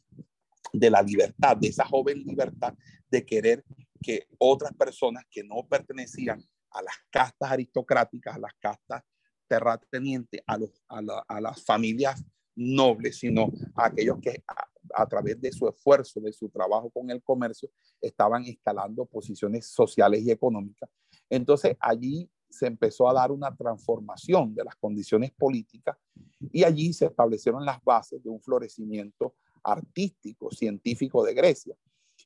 de la libertad, de esa joven libertad de querer que otras personas que no pertenecían a las castas aristocráticas, a las castas terratenientes, a, los, a, las familias nobles, sino a aquellos que a, través de su esfuerzo, de su trabajo con el comercio, estaban instalando posiciones sociales y económicas. Entonces allí se empezó a dar una transformación de las condiciones políticas y allí se establecieron las bases de un florecimiento artístico, científico de Grecia.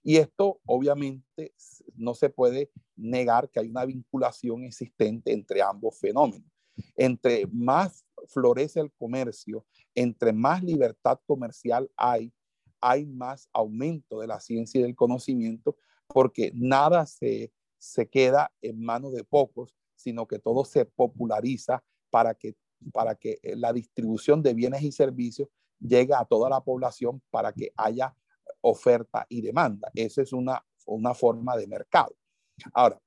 Y esto obviamente no se puede negar que hay una vinculación existente entre ambos fenómenos. Entre más florece el comercio, entre más libertad comercial hay, hay más aumento de la ciencia y del conocimiento, porque nada se, se queda en manos de pocos, sino que todo se populariza para que, para que la distribución de bienes y servicios llegue a toda la población para que haya oferta y demanda. Esa es una, una forma de mercado. Ahora,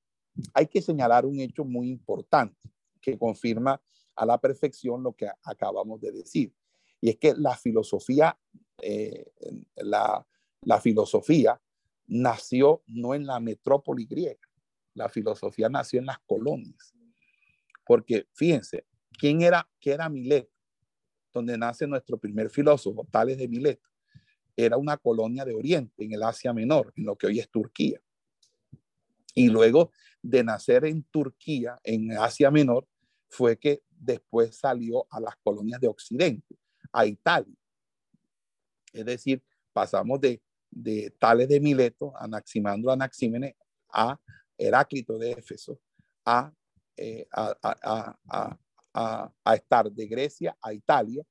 hay que señalar un hecho muy importante que confirma a la perfección lo que acabamos de decir. Y es que la filosofía, eh, la, filosofía nació no en la metrópoli griega, la filosofía nació en las colonias. Porque fíjense, ¿quién era, qué era Mileto? Donde nace nuestro primer filósofo, Tales de Mileto era una colonia de Oriente, en el Asia Menor, en lo que hoy es Turquía. Y luego de nacer en Turquía, en Asia Menor, fue que después salió a las colonias de Occidente, a Italia. Es decir, pasamos de, de Tales de Mileto, Anaximandro Anaxímenes, a Heráclito de Éfeso, a, eh, a, a, a, estar de Grecia a Italia,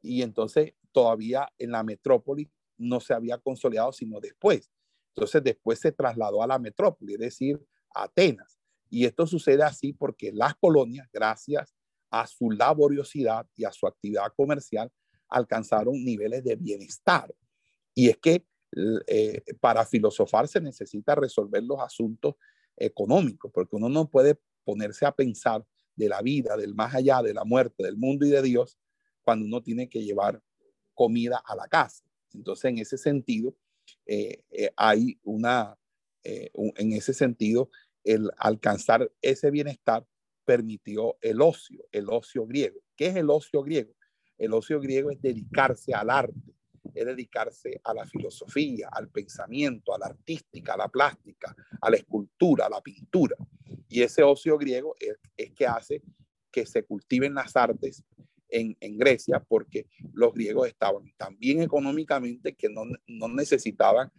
y entonces todavía en la metrópoli no se había consolidado sino después. Entonces después se trasladó a la metrópoli, es decir, a Atenas. Y esto sucede así porque las colonias, gracias a su laboriosidad y a su actividad comercial, alcanzaron niveles de bienestar. Y es que eh, para filosofar se necesita resolver los asuntos económicos, porque uno no puede ponerse a pensar de la vida, del más allá, de la muerte, del mundo y de Dios, cuando uno tiene que llevar comida a la casa. Entonces, en ese sentido, eh, eh, hay una, en ese sentido, el alcanzar ese bienestar permitió el ocio, el ocio griego. ¿Qué es el ocio griego? El ocio griego es dedicarse al arte, es dedicarse a la filosofía, al pensamiento, a la artística, a la plástica, a la escultura, a la pintura. Y ese ocio griego es, que hace que se cultiven las artes en, Grecia porque los griegos estaban tan bien económicamente que no, necesitaban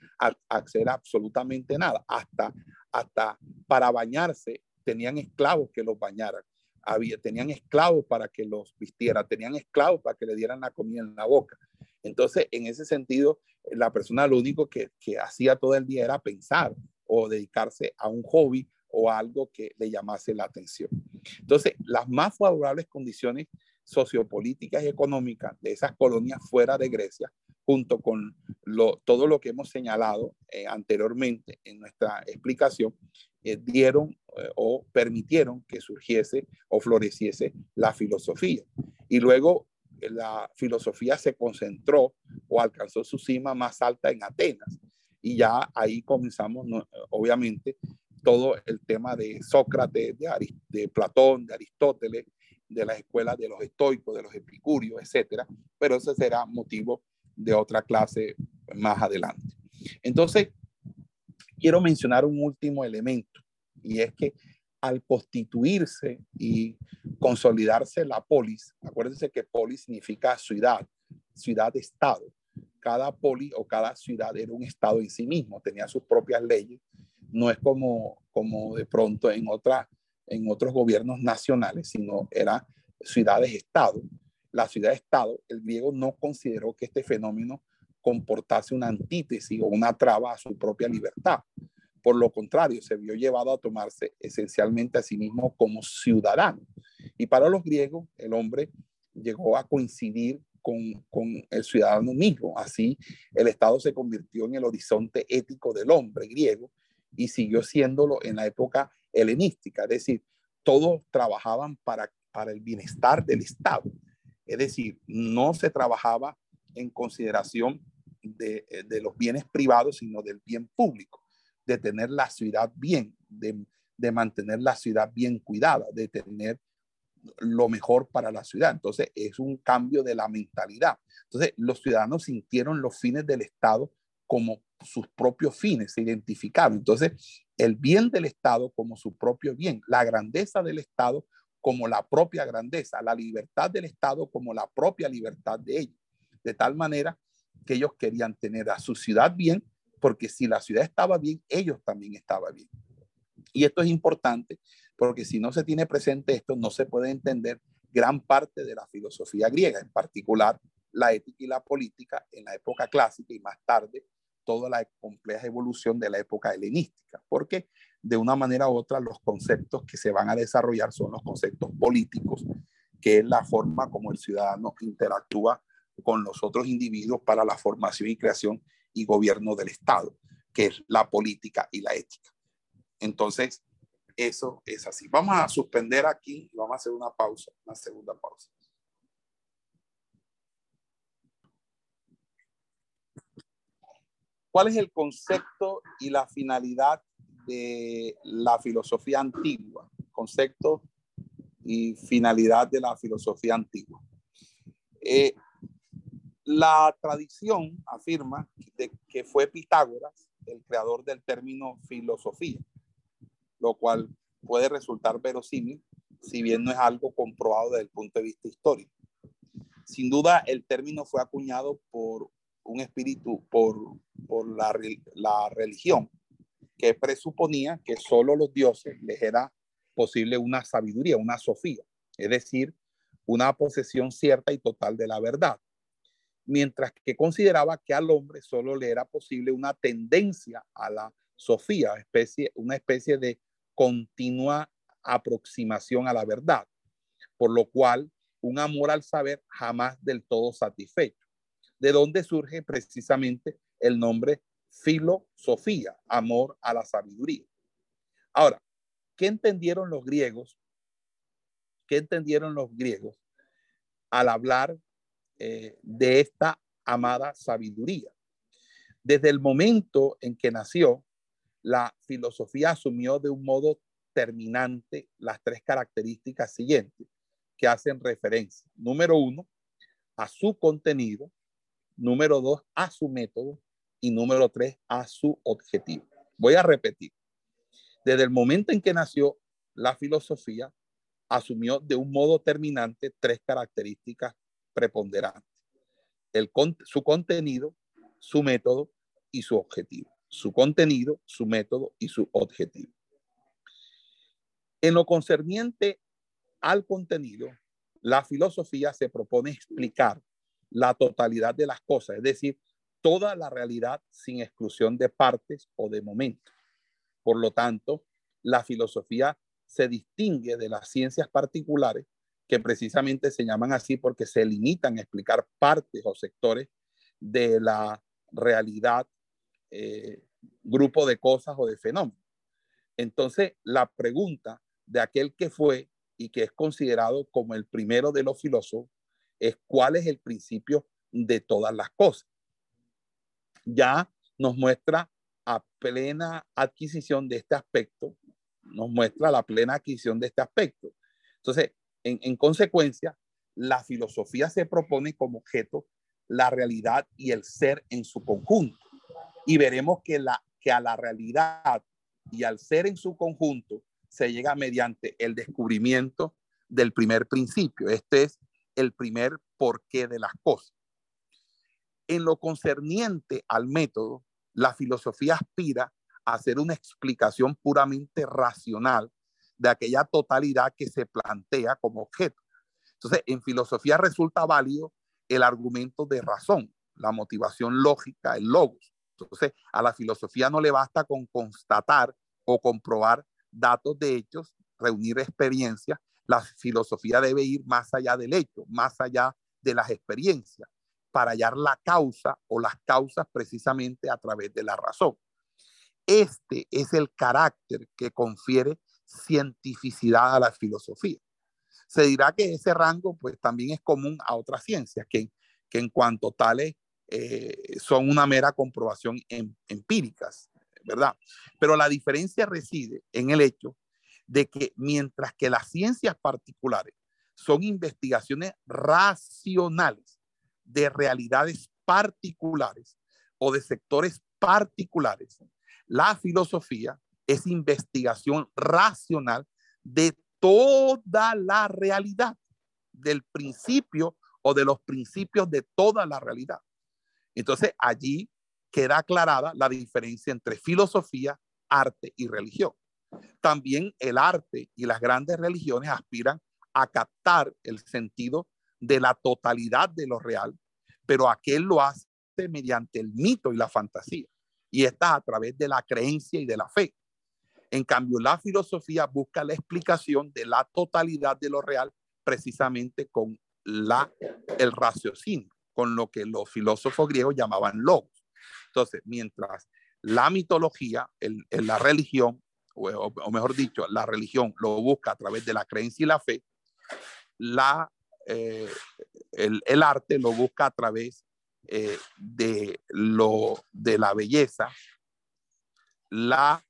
hacer absolutamente nada. Hasta, hasta para bañarse tenían esclavos que los bañaran. Había, tenían esclavos para que los vistieran, tenían esclavos para que le dieran la comida en la boca. Entonces, en ese sentido, la persona lo único que, que hacía todo el día era pensar o dedicarse a un hobby o algo que le llamase la atención. Entonces, las más favorables condiciones sociopolíticas y económicas de esas colonias fuera de Grecia, junto con lo, todo lo que hemos señalado eh, anteriormente en nuestra explicación, eh, dieron o permitieron que surgiese o floreciese la filosofía. Y luego la filosofía se concentró o alcanzó su cima más alta en Atenas. Y ya ahí comenzamos, obviamente, todo el tema de Sócrates, de, de Platón, de Aristóteles, de las escuelas de los estoicos, de los epicúreos, etcétera, pero ese será motivo de otra clase más adelante. Entonces, quiero mencionar un último elemento y es que al constituirse y consolidarse la polis, acuérdense que polis significa ciudad, ciudad-estado. Cada poli o cada ciudad era un estado en sí mismo, tenía sus propias leyes, no es como, como de pronto en, otra, en otros gobiernos nacionales, sino era ciudades-estado. La ciudad-estado, el griego no consideró que este fenómeno comportase una antítesis o una traba a su propia libertad. Por lo contrario, se vio llevado a tomarse esencialmente a sí mismo como ciudadano. Y para los griegos, el hombre llegó a coincidir con, con, el ciudadano mismo. Así, el Estado se convirtió en el horizonte ético del hombre griego y siguió siéndolo en la época helenística. Es decir, todos trabajaban para, para el bienestar del Estado. Es decir, no se trabajaba en consideración de, de los bienes privados, sino del bien público, de tener la ciudad bien, de, de mantener la ciudad bien cuidada, de tener lo mejor para la ciudad. Entonces, es un cambio de la mentalidad. Entonces, los ciudadanos sintieron los fines del Estado como sus propios fines, se identificaron. Entonces, el bien del Estado como su propio bien, la grandeza del Estado como la propia grandeza, la libertad del Estado como la propia libertad de ellos. De tal manera que ellos querían tener a su ciudad bien, porque si la ciudad estaba bien, ellos también estaban bien. Y esto es importante porque si no se tiene presente esto, no se puede entender gran parte de la filosofía griega, en particular la ética y la política en la época clásica y más tarde toda la compleja evolución de la época helenística, porque de una manera u otra los conceptos que se van a desarrollar son los conceptos políticos, que es la forma como el ciudadano interactúa con los otros individuos para la formación y creación y gobierno del Estado, que es la política y la ética. Entonces, eso es así. Vamos a suspender aquí y vamos a hacer una pausa, una segunda pausa. ¿Cuál es el concepto y la finalidad de la filosofía antigua? Concepto y finalidad de la filosofía antigua. Eh, la tradición afirma que fue Pitágoras el creador del término filosofía lo cual puede resultar verosímil, si bien no es algo comprobado desde el punto de vista histórico. Sin duda, el término fue acuñado por un espíritu, por, por la, la religión, que presuponía que solo los dioses les era posible una sabiduría, una sofía, es decir, una posesión cierta y total de la verdad, mientras que consideraba que al hombre solo le era posible una tendencia a la sofía, especie, una especie de continua aproximación a la verdad, por lo cual un amor al saber jamás del todo satisfecho. De donde surge precisamente el nombre filosofía, amor a la sabiduría. Ahora, ¿qué entendieron los griegos? ¿Qué entendieron los griegos al hablar eh, de esta amada sabiduría? Desde el momento en que nació, la filosofía asumió de un modo terminante las tres características siguientes que hacen referencia. Número uno, a su contenido. Número dos, a su método. Y número tres, a su objetivo. Voy a repetir. Desde el momento en que nació la filosofía, asumió de un modo terminante tres características preponderantes. El, su contenido, su método y su objetivo su contenido, su método y su objetivo. En lo concerniente al contenido, la filosofía se propone explicar la totalidad de las cosas, es decir, toda la realidad sin exclusión de partes o de momentos. Por lo tanto, la filosofía se distingue de las ciencias particulares que precisamente se llaman así porque se limitan a explicar partes o sectores de la realidad eh, grupo de cosas o de fenómenos. Entonces, la pregunta de aquel que fue y que es considerado como el primero de los filósofos es cuál es el principio de todas las cosas. Ya nos muestra a plena adquisición de este aspecto, nos muestra la plena adquisición de este aspecto. Entonces, en, en consecuencia, la filosofía se propone como objeto la realidad y el ser en su conjunto y veremos que, que a la realidad y al ser en su conjunto se llega mediante el descubrimiento del primer principio. Este es el primer porqué de las cosas. En lo concerniente al método, la filosofía aspira hacer una explicación puramente racional de aquella totalidad que se plantea como objeto. Entonces, en filosofía resulta válido el argumento de razón, la motivación lógica, el logos. Entonces, a la filosofía no le basta con constatar o comprobar datos de hechos, reunir experiencias. La filosofía debe ir más allá del hecho, más allá de las experiencias, para hallar la causa o las causas precisamente a través de la razón. Este es el carácter que confiere cientificidad a la filosofía. Se dirá que ese rango pues también es común a otras ciencias, que, que en cuanto tales eh, son una mera comprobación em, empíricas, ¿verdad? Pero la diferencia reside en el hecho de que mientras que las ciencias particulares son investigaciones racionales de realidades particulares o de sectores particulares, la filosofía es investigación racional de toda la realidad, del principio o de los principios de toda la realidad. Entonces allí queda aclarada la diferencia entre filosofía, arte y religión. También el arte y las grandes religiones aspiran a captar el sentido de la totalidad de lo real, pero aquel lo hace mediante el mito y la fantasía, y está a través de la creencia y de la fe. En cambio, la filosofía busca la explicación de la totalidad de lo real precisamente con la, el raciocinio, con lo que los filósofos griegos llamaban logos. Entonces, mientras la mitología, el, la religión, o, mejor dicho, la religión lo busca a través de la creencia y la fe, la, eh, el, arte lo busca a través eh, de, lo, de la belleza, la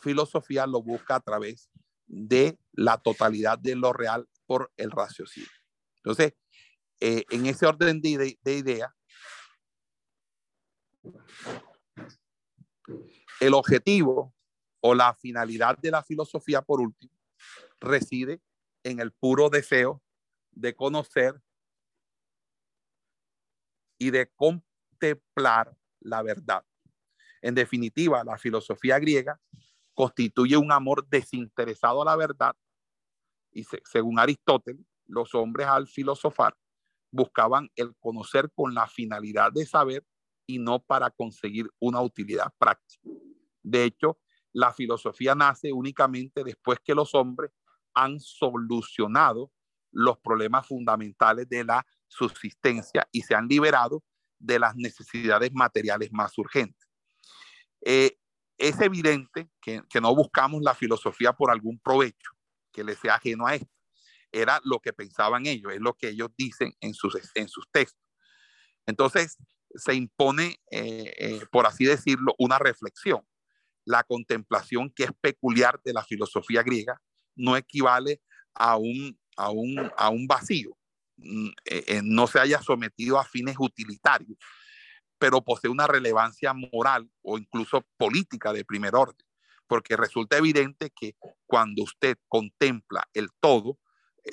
filosofía lo busca a través de la totalidad de lo real por el raciocinio. Entonces, eh, en ese orden de, de idea, el objetivo o la finalidad de la filosofía, por último, reside en el puro deseo de conocer y de contemplar la verdad. En definitiva, la filosofía griega constituye un amor desinteresado a la verdad y según Aristóteles, los hombres al filosofar buscaban el conocer con la finalidad de saber y no para conseguir una utilidad práctica. De hecho, la filosofía nace únicamente después que los hombres han solucionado los problemas fundamentales de la subsistencia y se han liberado de las necesidades materiales más urgentes. Eh, es evidente que, que, no buscamos la filosofía por algún provecho que le sea ajeno a esto. Era lo que pensaban ellos, es lo que ellos dicen en sus, en sus textos. Entonces, se impone, eh, eh, por así decirlo, una reflexión. La contemplación que es peculiar de la filosofía griega no equivale a un, a un, a un vacío, mm, eh, no se haya sometido a fines utilitarios, pero posee una relevancia moral o incluso política de primer orden, porque resulta evidente que cuando usted contempla el todo,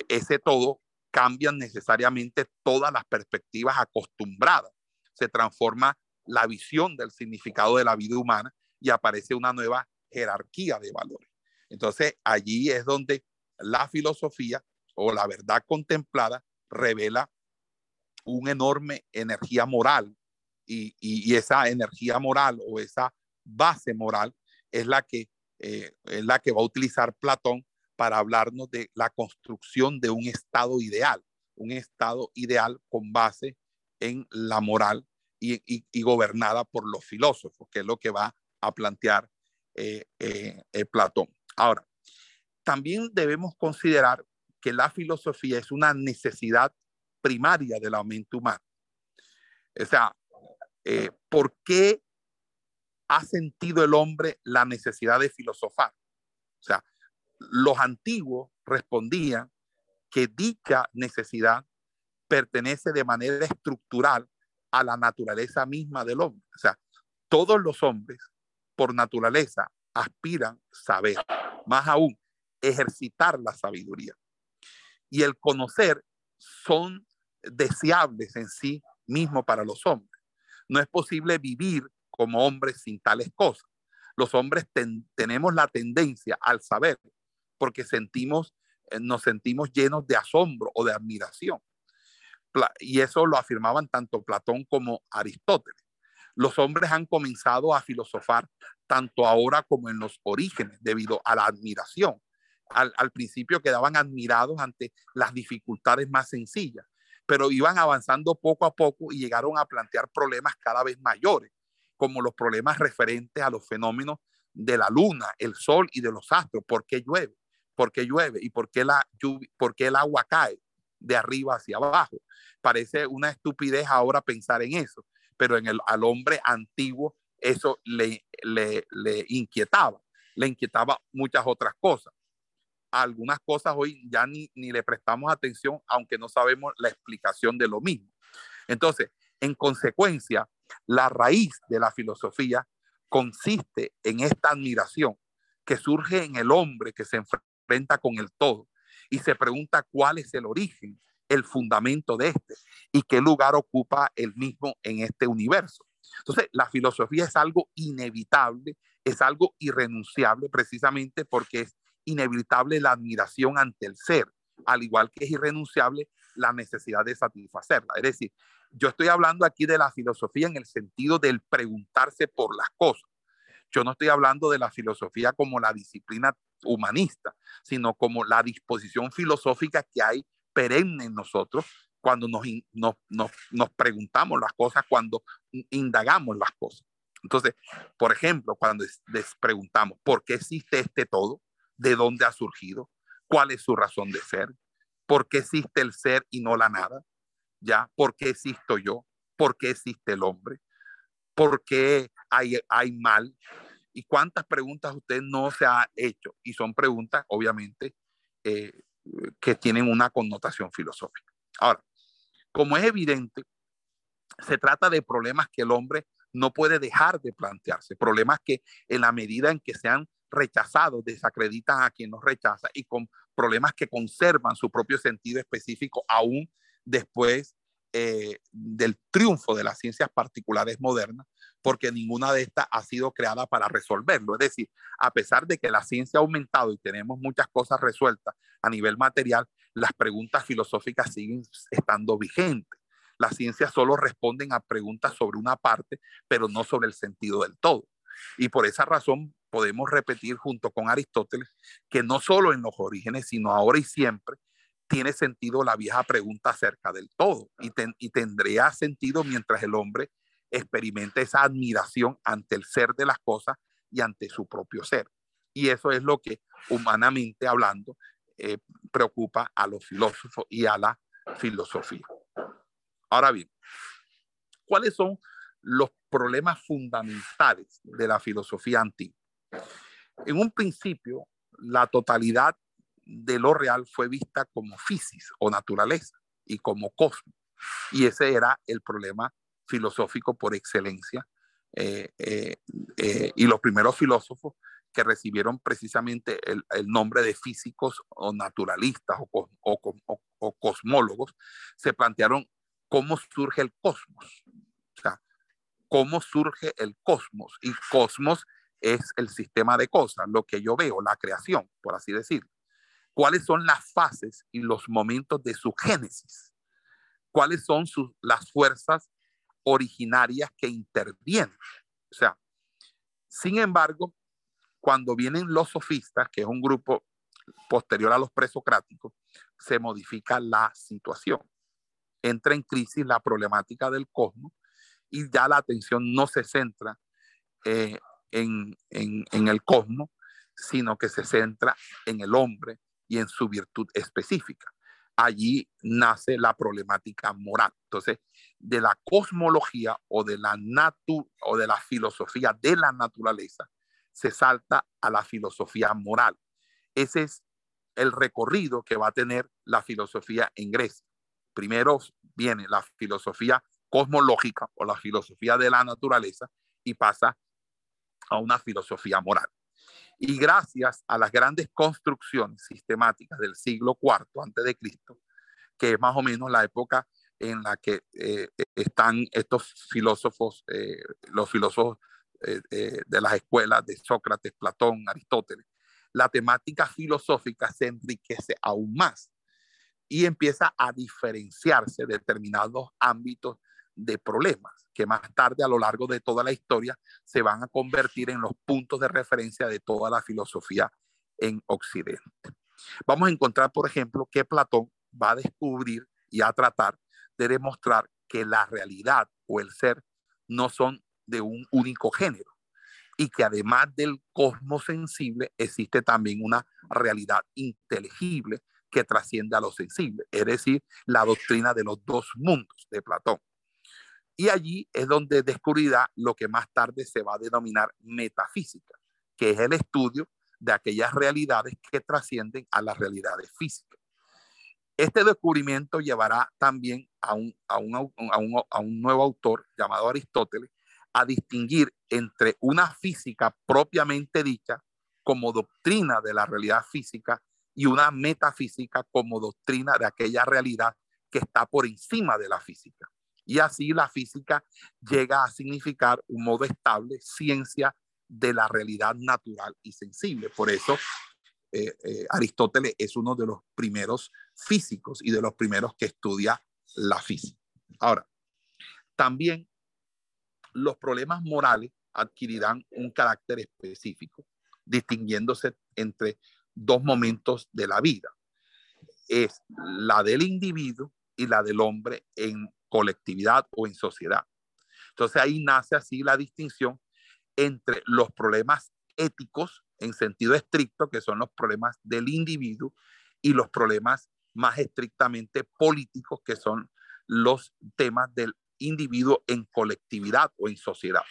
ese todo cambia necesariamente todas las perspectivas acostumbradas se transforma la visión del significado de la vida humana y aparece una nueva jerarquía de valores. Entonces, allí es donde la filosofía o la verdad contemplada revela una enorme energía moral y, y, esa energía moral o esa base moral es la que eh, es la que va a utilizar Platón para hablarnos de la construcción de un estado ideal, un estado ideal con base en la moral y, gobernada por los filósofos, que es lo que va a plantear eh, eh, eh, Platón. Ahora, también debemos considerar que la filosofía es una necesidad primaria de la mente humana. O sea, ¿por qué ha sentido el hombre la necesidad de filosofar? O sea, los antiguos respondían que dicha necesidad pertenece de manera estructural a la naturaleza misma del hombre. O sea, todos los hombres por naturaleza aspiran saber, más aún, ejercitar la sabiduría. Y el conocer son deseables en sí mismo para los hombres. No es posible vivir como hombres sin tales cosas. Los hombres tenemos la tendencia al saber porque sentimos, eh, nos sentimos llenos de asombro o de admiración. Y eso lo afirmaban tanto Platón como Aristóteles. Los hombres han comenzado a filosofar tanto ahora como en los orígenes debido a la admiración. Al, al principio quedaban admirados ante las dificultades más sencillas, pero iban avanzando poco a poco y llegaron a plantear problemas cada vez mayores, como los problemas referentes a los fenómenos de la luna, el sol y de los astros. ¿Por qué llueve? ¿Por qué llueve? ¿Y por qué, la por qué el agua cae de arriba hacia abajo? Parece una estupidez ahora pensar en eso, pero en el, al hombre antiguo eso le, le, le inquietaba, le inquietaba muchas otras cosas. Algunas cosas hoy ya ni, ni le prestamos atención, aunque no sabemos la explicación de lo mismo. Entonces, en consecuencia, la raíz de la filosofía consiste en esta admiración que surge en el hombre que se enfrenta con el todo y se pregunta cuál es el origen, el fundamento de este y qué lugar ocupa el mismo en este universo. Entonces, la filosofía es algo inevitable, es algo irrenunciable precisamente porque es inevitable la admiración ante el ser, al igual que es irrenunciable la necesidad de satisfacerla. Es decir, yo estoy hablando aquí de la filosofía en el sentido del preguntarse por las cosas. Yo no estoy hablando de la filosofía como la disciplina humanista, sino como la disposición filosófica que hay perenne en nosotros cuando nos, nos, nos, preguntamos las cosas, cuando indagamos las cosas. Entonces, por ejemplo, cuando les preguntamos, ¿por qué existe este todo? ¿De dónde ha surgido? ¿Cuál es su razón de ser? ¿Por qué existe el ser y no la nada? ¿Ya? ¿Por qué existo yo? ¿Por qué existe el hombre? ¿Por qué hay, hay mal? ¿Y cuántas preguntas usted no se ha hecho? Y son preguntas, obviamente, eh, que tienen una connotación filosófica. Ahora, como es evidente, se trata de problemas que el hombre no puede dejar de plantearse, problemas que en la medida en que sean rechazados, desacreditan a quien nos rechaza y con problemas que conservan su propio sentido específico aún después eh, del triunfo de las ciencias particulares modernas, porque ninguna de estas ha sido creada para resolverlo. Es decir, a pesar de que la ciencia ha aumentado y tenemos muchas cosas resueltas a nivel material, las preguntas filosóficas siguen estando vigentes. Las ciencias solo responden a preguntas sobre una parte, pero no sobre el sentido del todo. Y por esa razón podemos repetir junto con Aristóteles que no solo en los orígenes, sino ahora y siempre, tiene sentido la vieja pregunta acerca del todo y, y tendría sentido mientras el hombre experimente esa admiración ante el ser de las cosas y ante su propio ser. Y eso es lo que, humanamente hablando, eh, preocupa a los filósofos y a la filosofía. Ahora bien, ¿cuáles son los problemas fundamentales de la filosofía antigua? En un principio, la totalidad de lo real fue vista como fisis o naturaleza y como cosmos. Y ese era el problema filosófico por excelencia. Eh, eh, eh, y los primeros filósofos que recibieron precisamente el, nombre de físicos o naturalistas o, o, cosmólogos, se plantearon cómo surge el cosmos. O sea, cómo surge el cosmos. Y cosmos es el sistema de cosas, lo que yo veo, la creación, por así decirlo cuáles son las fases y los momentos de su génesis, cuáles son sus, las fuerzas originarias que intervienen. O sea, sin embargo, cuando vienen los sofistas, que es un grupo posterior a los presocráticos, se modifica la situación. Entra en crisis la problemática del cosmos y ya la atención no se centra eh, en, el cosmos, sino que se centra en el hombre y en su virtud específica. Allí nace la problemática moral. Entonces, de la cosmología o de la, natu o de la filosofía de la naturaleza, se salta a la filosofía moral. Ese es el recorrido que va a tener la filosofía en Grecia. Primero viene la filosofía cosmológica o la filosofía de la naturaleza y pasa a una filosofía moral. Y gracias a las grandes construcciones sistemáticas del siglo IV antes de Cristo, que es más o menos la época en la que eh, están estos filósofos, eh, los filósofos eh, de las escuelas de Sócrates, Platón, Aristóteles, la temática filosófica se enriquece aún más y empieza a diferenciarse determinados ámbitos de problemas que más tarde a lo largo de toda la historia se van a convertir en los puntos de referencia de toda la filosofía en Occidente. Vamos a encontrar, por ejemplo, que Platón va a descubrir y a tratar de demostrar que la realidad o el ser no son de un único género y que además del cosmos sensible existe también una realidad inteligible que trasciende a lo sensible, es decir, la doctrina de los dos mundos de Platón. Y allí es donde descubrirá lo que más tarde se va a denominar metafísica, que es el estudio de aquellas realidades que trascienden a las realidades físicas. Este descubrimiento llevará también a un, nuevo autor llamado Aristóteles a distinguir entre una física propiamente dicha como doctrina de la realidad física y una metafísica como doctrina de aquella realidad que está por encima de la física. Y así la física llega a significar un modo estable, ciencia de la realidad natural y sensible. Por eso eh, eh, Aristóteles es uno de los primeros físicos y de los primeros que estudia la física. Ahora, también los problemas morales adquirirán un carácter específico, distinguiéndose entre dos momentos de la vida. Es la del individuo y la del hombre en colectividad o en sociedad. Entonces ahí nace así la distinción entre los problemas éticos en sentido estricto, que son los problemas del individuo, y los problemas más estrictamente políticos, que son los temas del individuo en colectividad o en sociedad.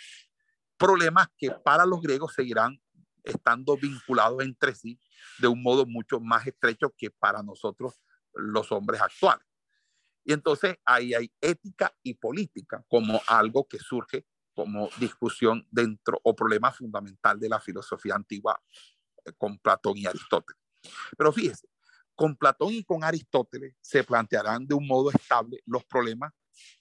Problemas que para los griegos seguirán estando vinculados entre sí de un modo mucho más estrecho que para nosotros los hombres actuales. Y entonces ahí hay ética y política como algo que surge como discusión dentro o problema fundamental de la filosofía antigua eh, con Platón y Aristóteles. Pero fíjese, con Platón y con Aristóteles se plantearán de un modo estable los problemas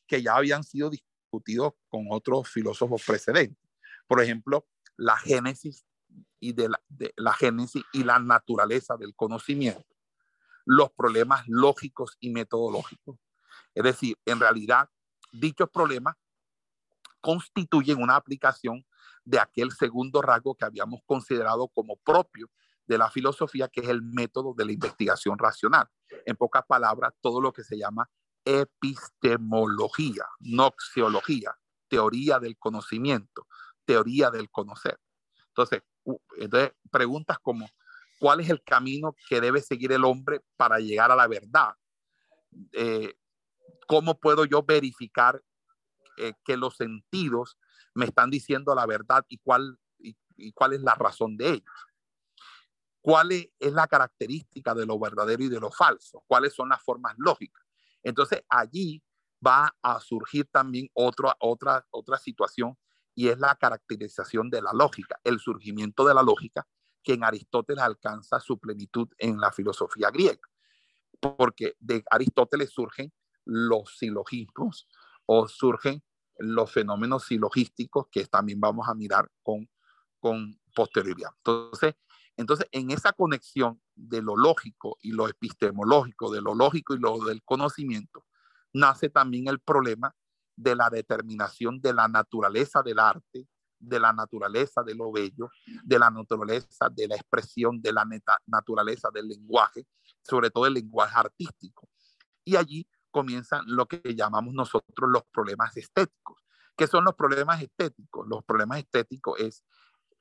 que ya habían sido discutidos con otros filósofos precedentes. Por ejemplo, la génesis y de la, la génesis y la naturaleza del conocimiento, los problemas lógicos y metodológicos. Es decir, en realidad, dichos problemas constituyen una aplicación de aquel segundo rasgo que habíamos considerado como propio de la filosofía, que es el método de la investigación racional. En pocas palabras, todo lo que se llama epistemología, noxiología, teoría del conocimiento, teoría del conocer. Entonces, entonces, preguntas como, ¿cuál es el camino que debe seguir el hombre para llegar a la verdad? Eh, ¿Cómo puedo yo verificar eh, que los sentidos me están diciendo la verdad y cuál, y, cuál es la razón de ellos. ¿Cuál es, la característica de lo verdadero y de lo falso? ¿Cuáles son las formas lógicas? Entonces allí va a surgir también otra, otra, otra situación y es la caracterización de la lógica, el surgimiento de la lógica que en Aristóteles alcanza su plenitud en la filosofía griega, porque de Aristóteles surgen los silogismos, o surgen los fenómenos silogísticos que también vamos a mirar con, con posterioridad. Entonces, entonces, en esa conexión de lo lógico y lo epistemológico, de lo lógico y lo del conocimiento, nace también el problema de la determinación de la naturaleza del arte, de la naturaleza de lo bello, de la naturaleza de la expresión, de la naturaleza del lenguaje, sobre todo el lenguaje artístico. Y allí comienzan lo que llamamos nosotros los problemas estéticos. ¿Qué son los problemas estéticos? Los problemas estéticos es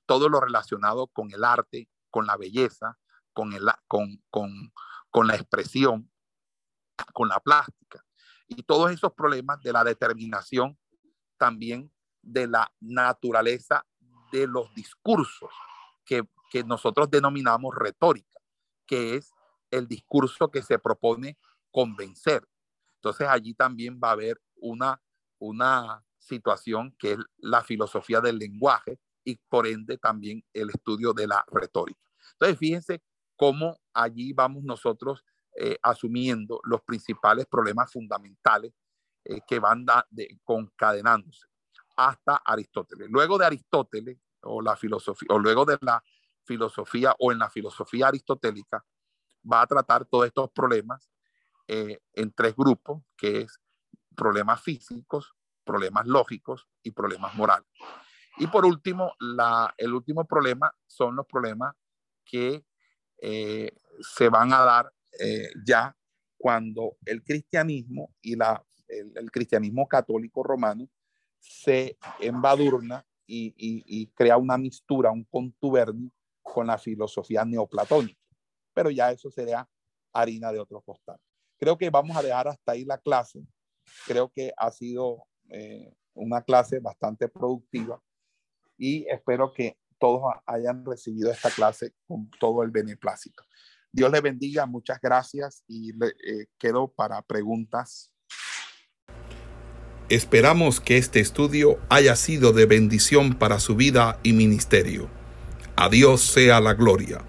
todo lo relacionado con el arte, con la belleza, con, el, con, con, con la expresión, con la plástica. Y todos esos problemas de la determinación también de la naturaleza de los discursos que, que nosotros denominamos retórica, que es el discurso que se propone convencer, entonces allí también va a haber una, una situación que es la filosofía del lenguaje y por ende también el estudio de la retórica. Entonces fíjense cómo allí vamos nosotros eh, asumiendo los principales problemas fundamentales eh, que van de, concadenándose. hasta Aristóteles. Luego de Aristóteles, o la filosofía, o luego de la filosofía, o en la filosofía aristotélica, va a tratar todos estos problemas eh, en tres grupos, que es problemas físicos, problemas lógicos y problemas morales. Y por último, la, el último problema son los problemas que eh, se van a dar eh, ya cuando el cristianismo y la, el, cristianismo católico romano se embadurna y, y, crea una mistura, un contubernio con la filosofía neoplatónica. Pero ya eso sería harina de otro costal. Creo que vamos a dejar hasta ahí la clase. Creo que ha sido eh, una clase bastante productiva y espero que todos hayan recibido esta clase con todo el beneplácito. Dios le bendiga, muchas gracias y le, eh, quedo para preguntas. Esperamos que este estudio haya sido de bendición para su vida y ministerio. A Dios sea la gloria.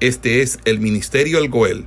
Este es el Ministerio El Goel,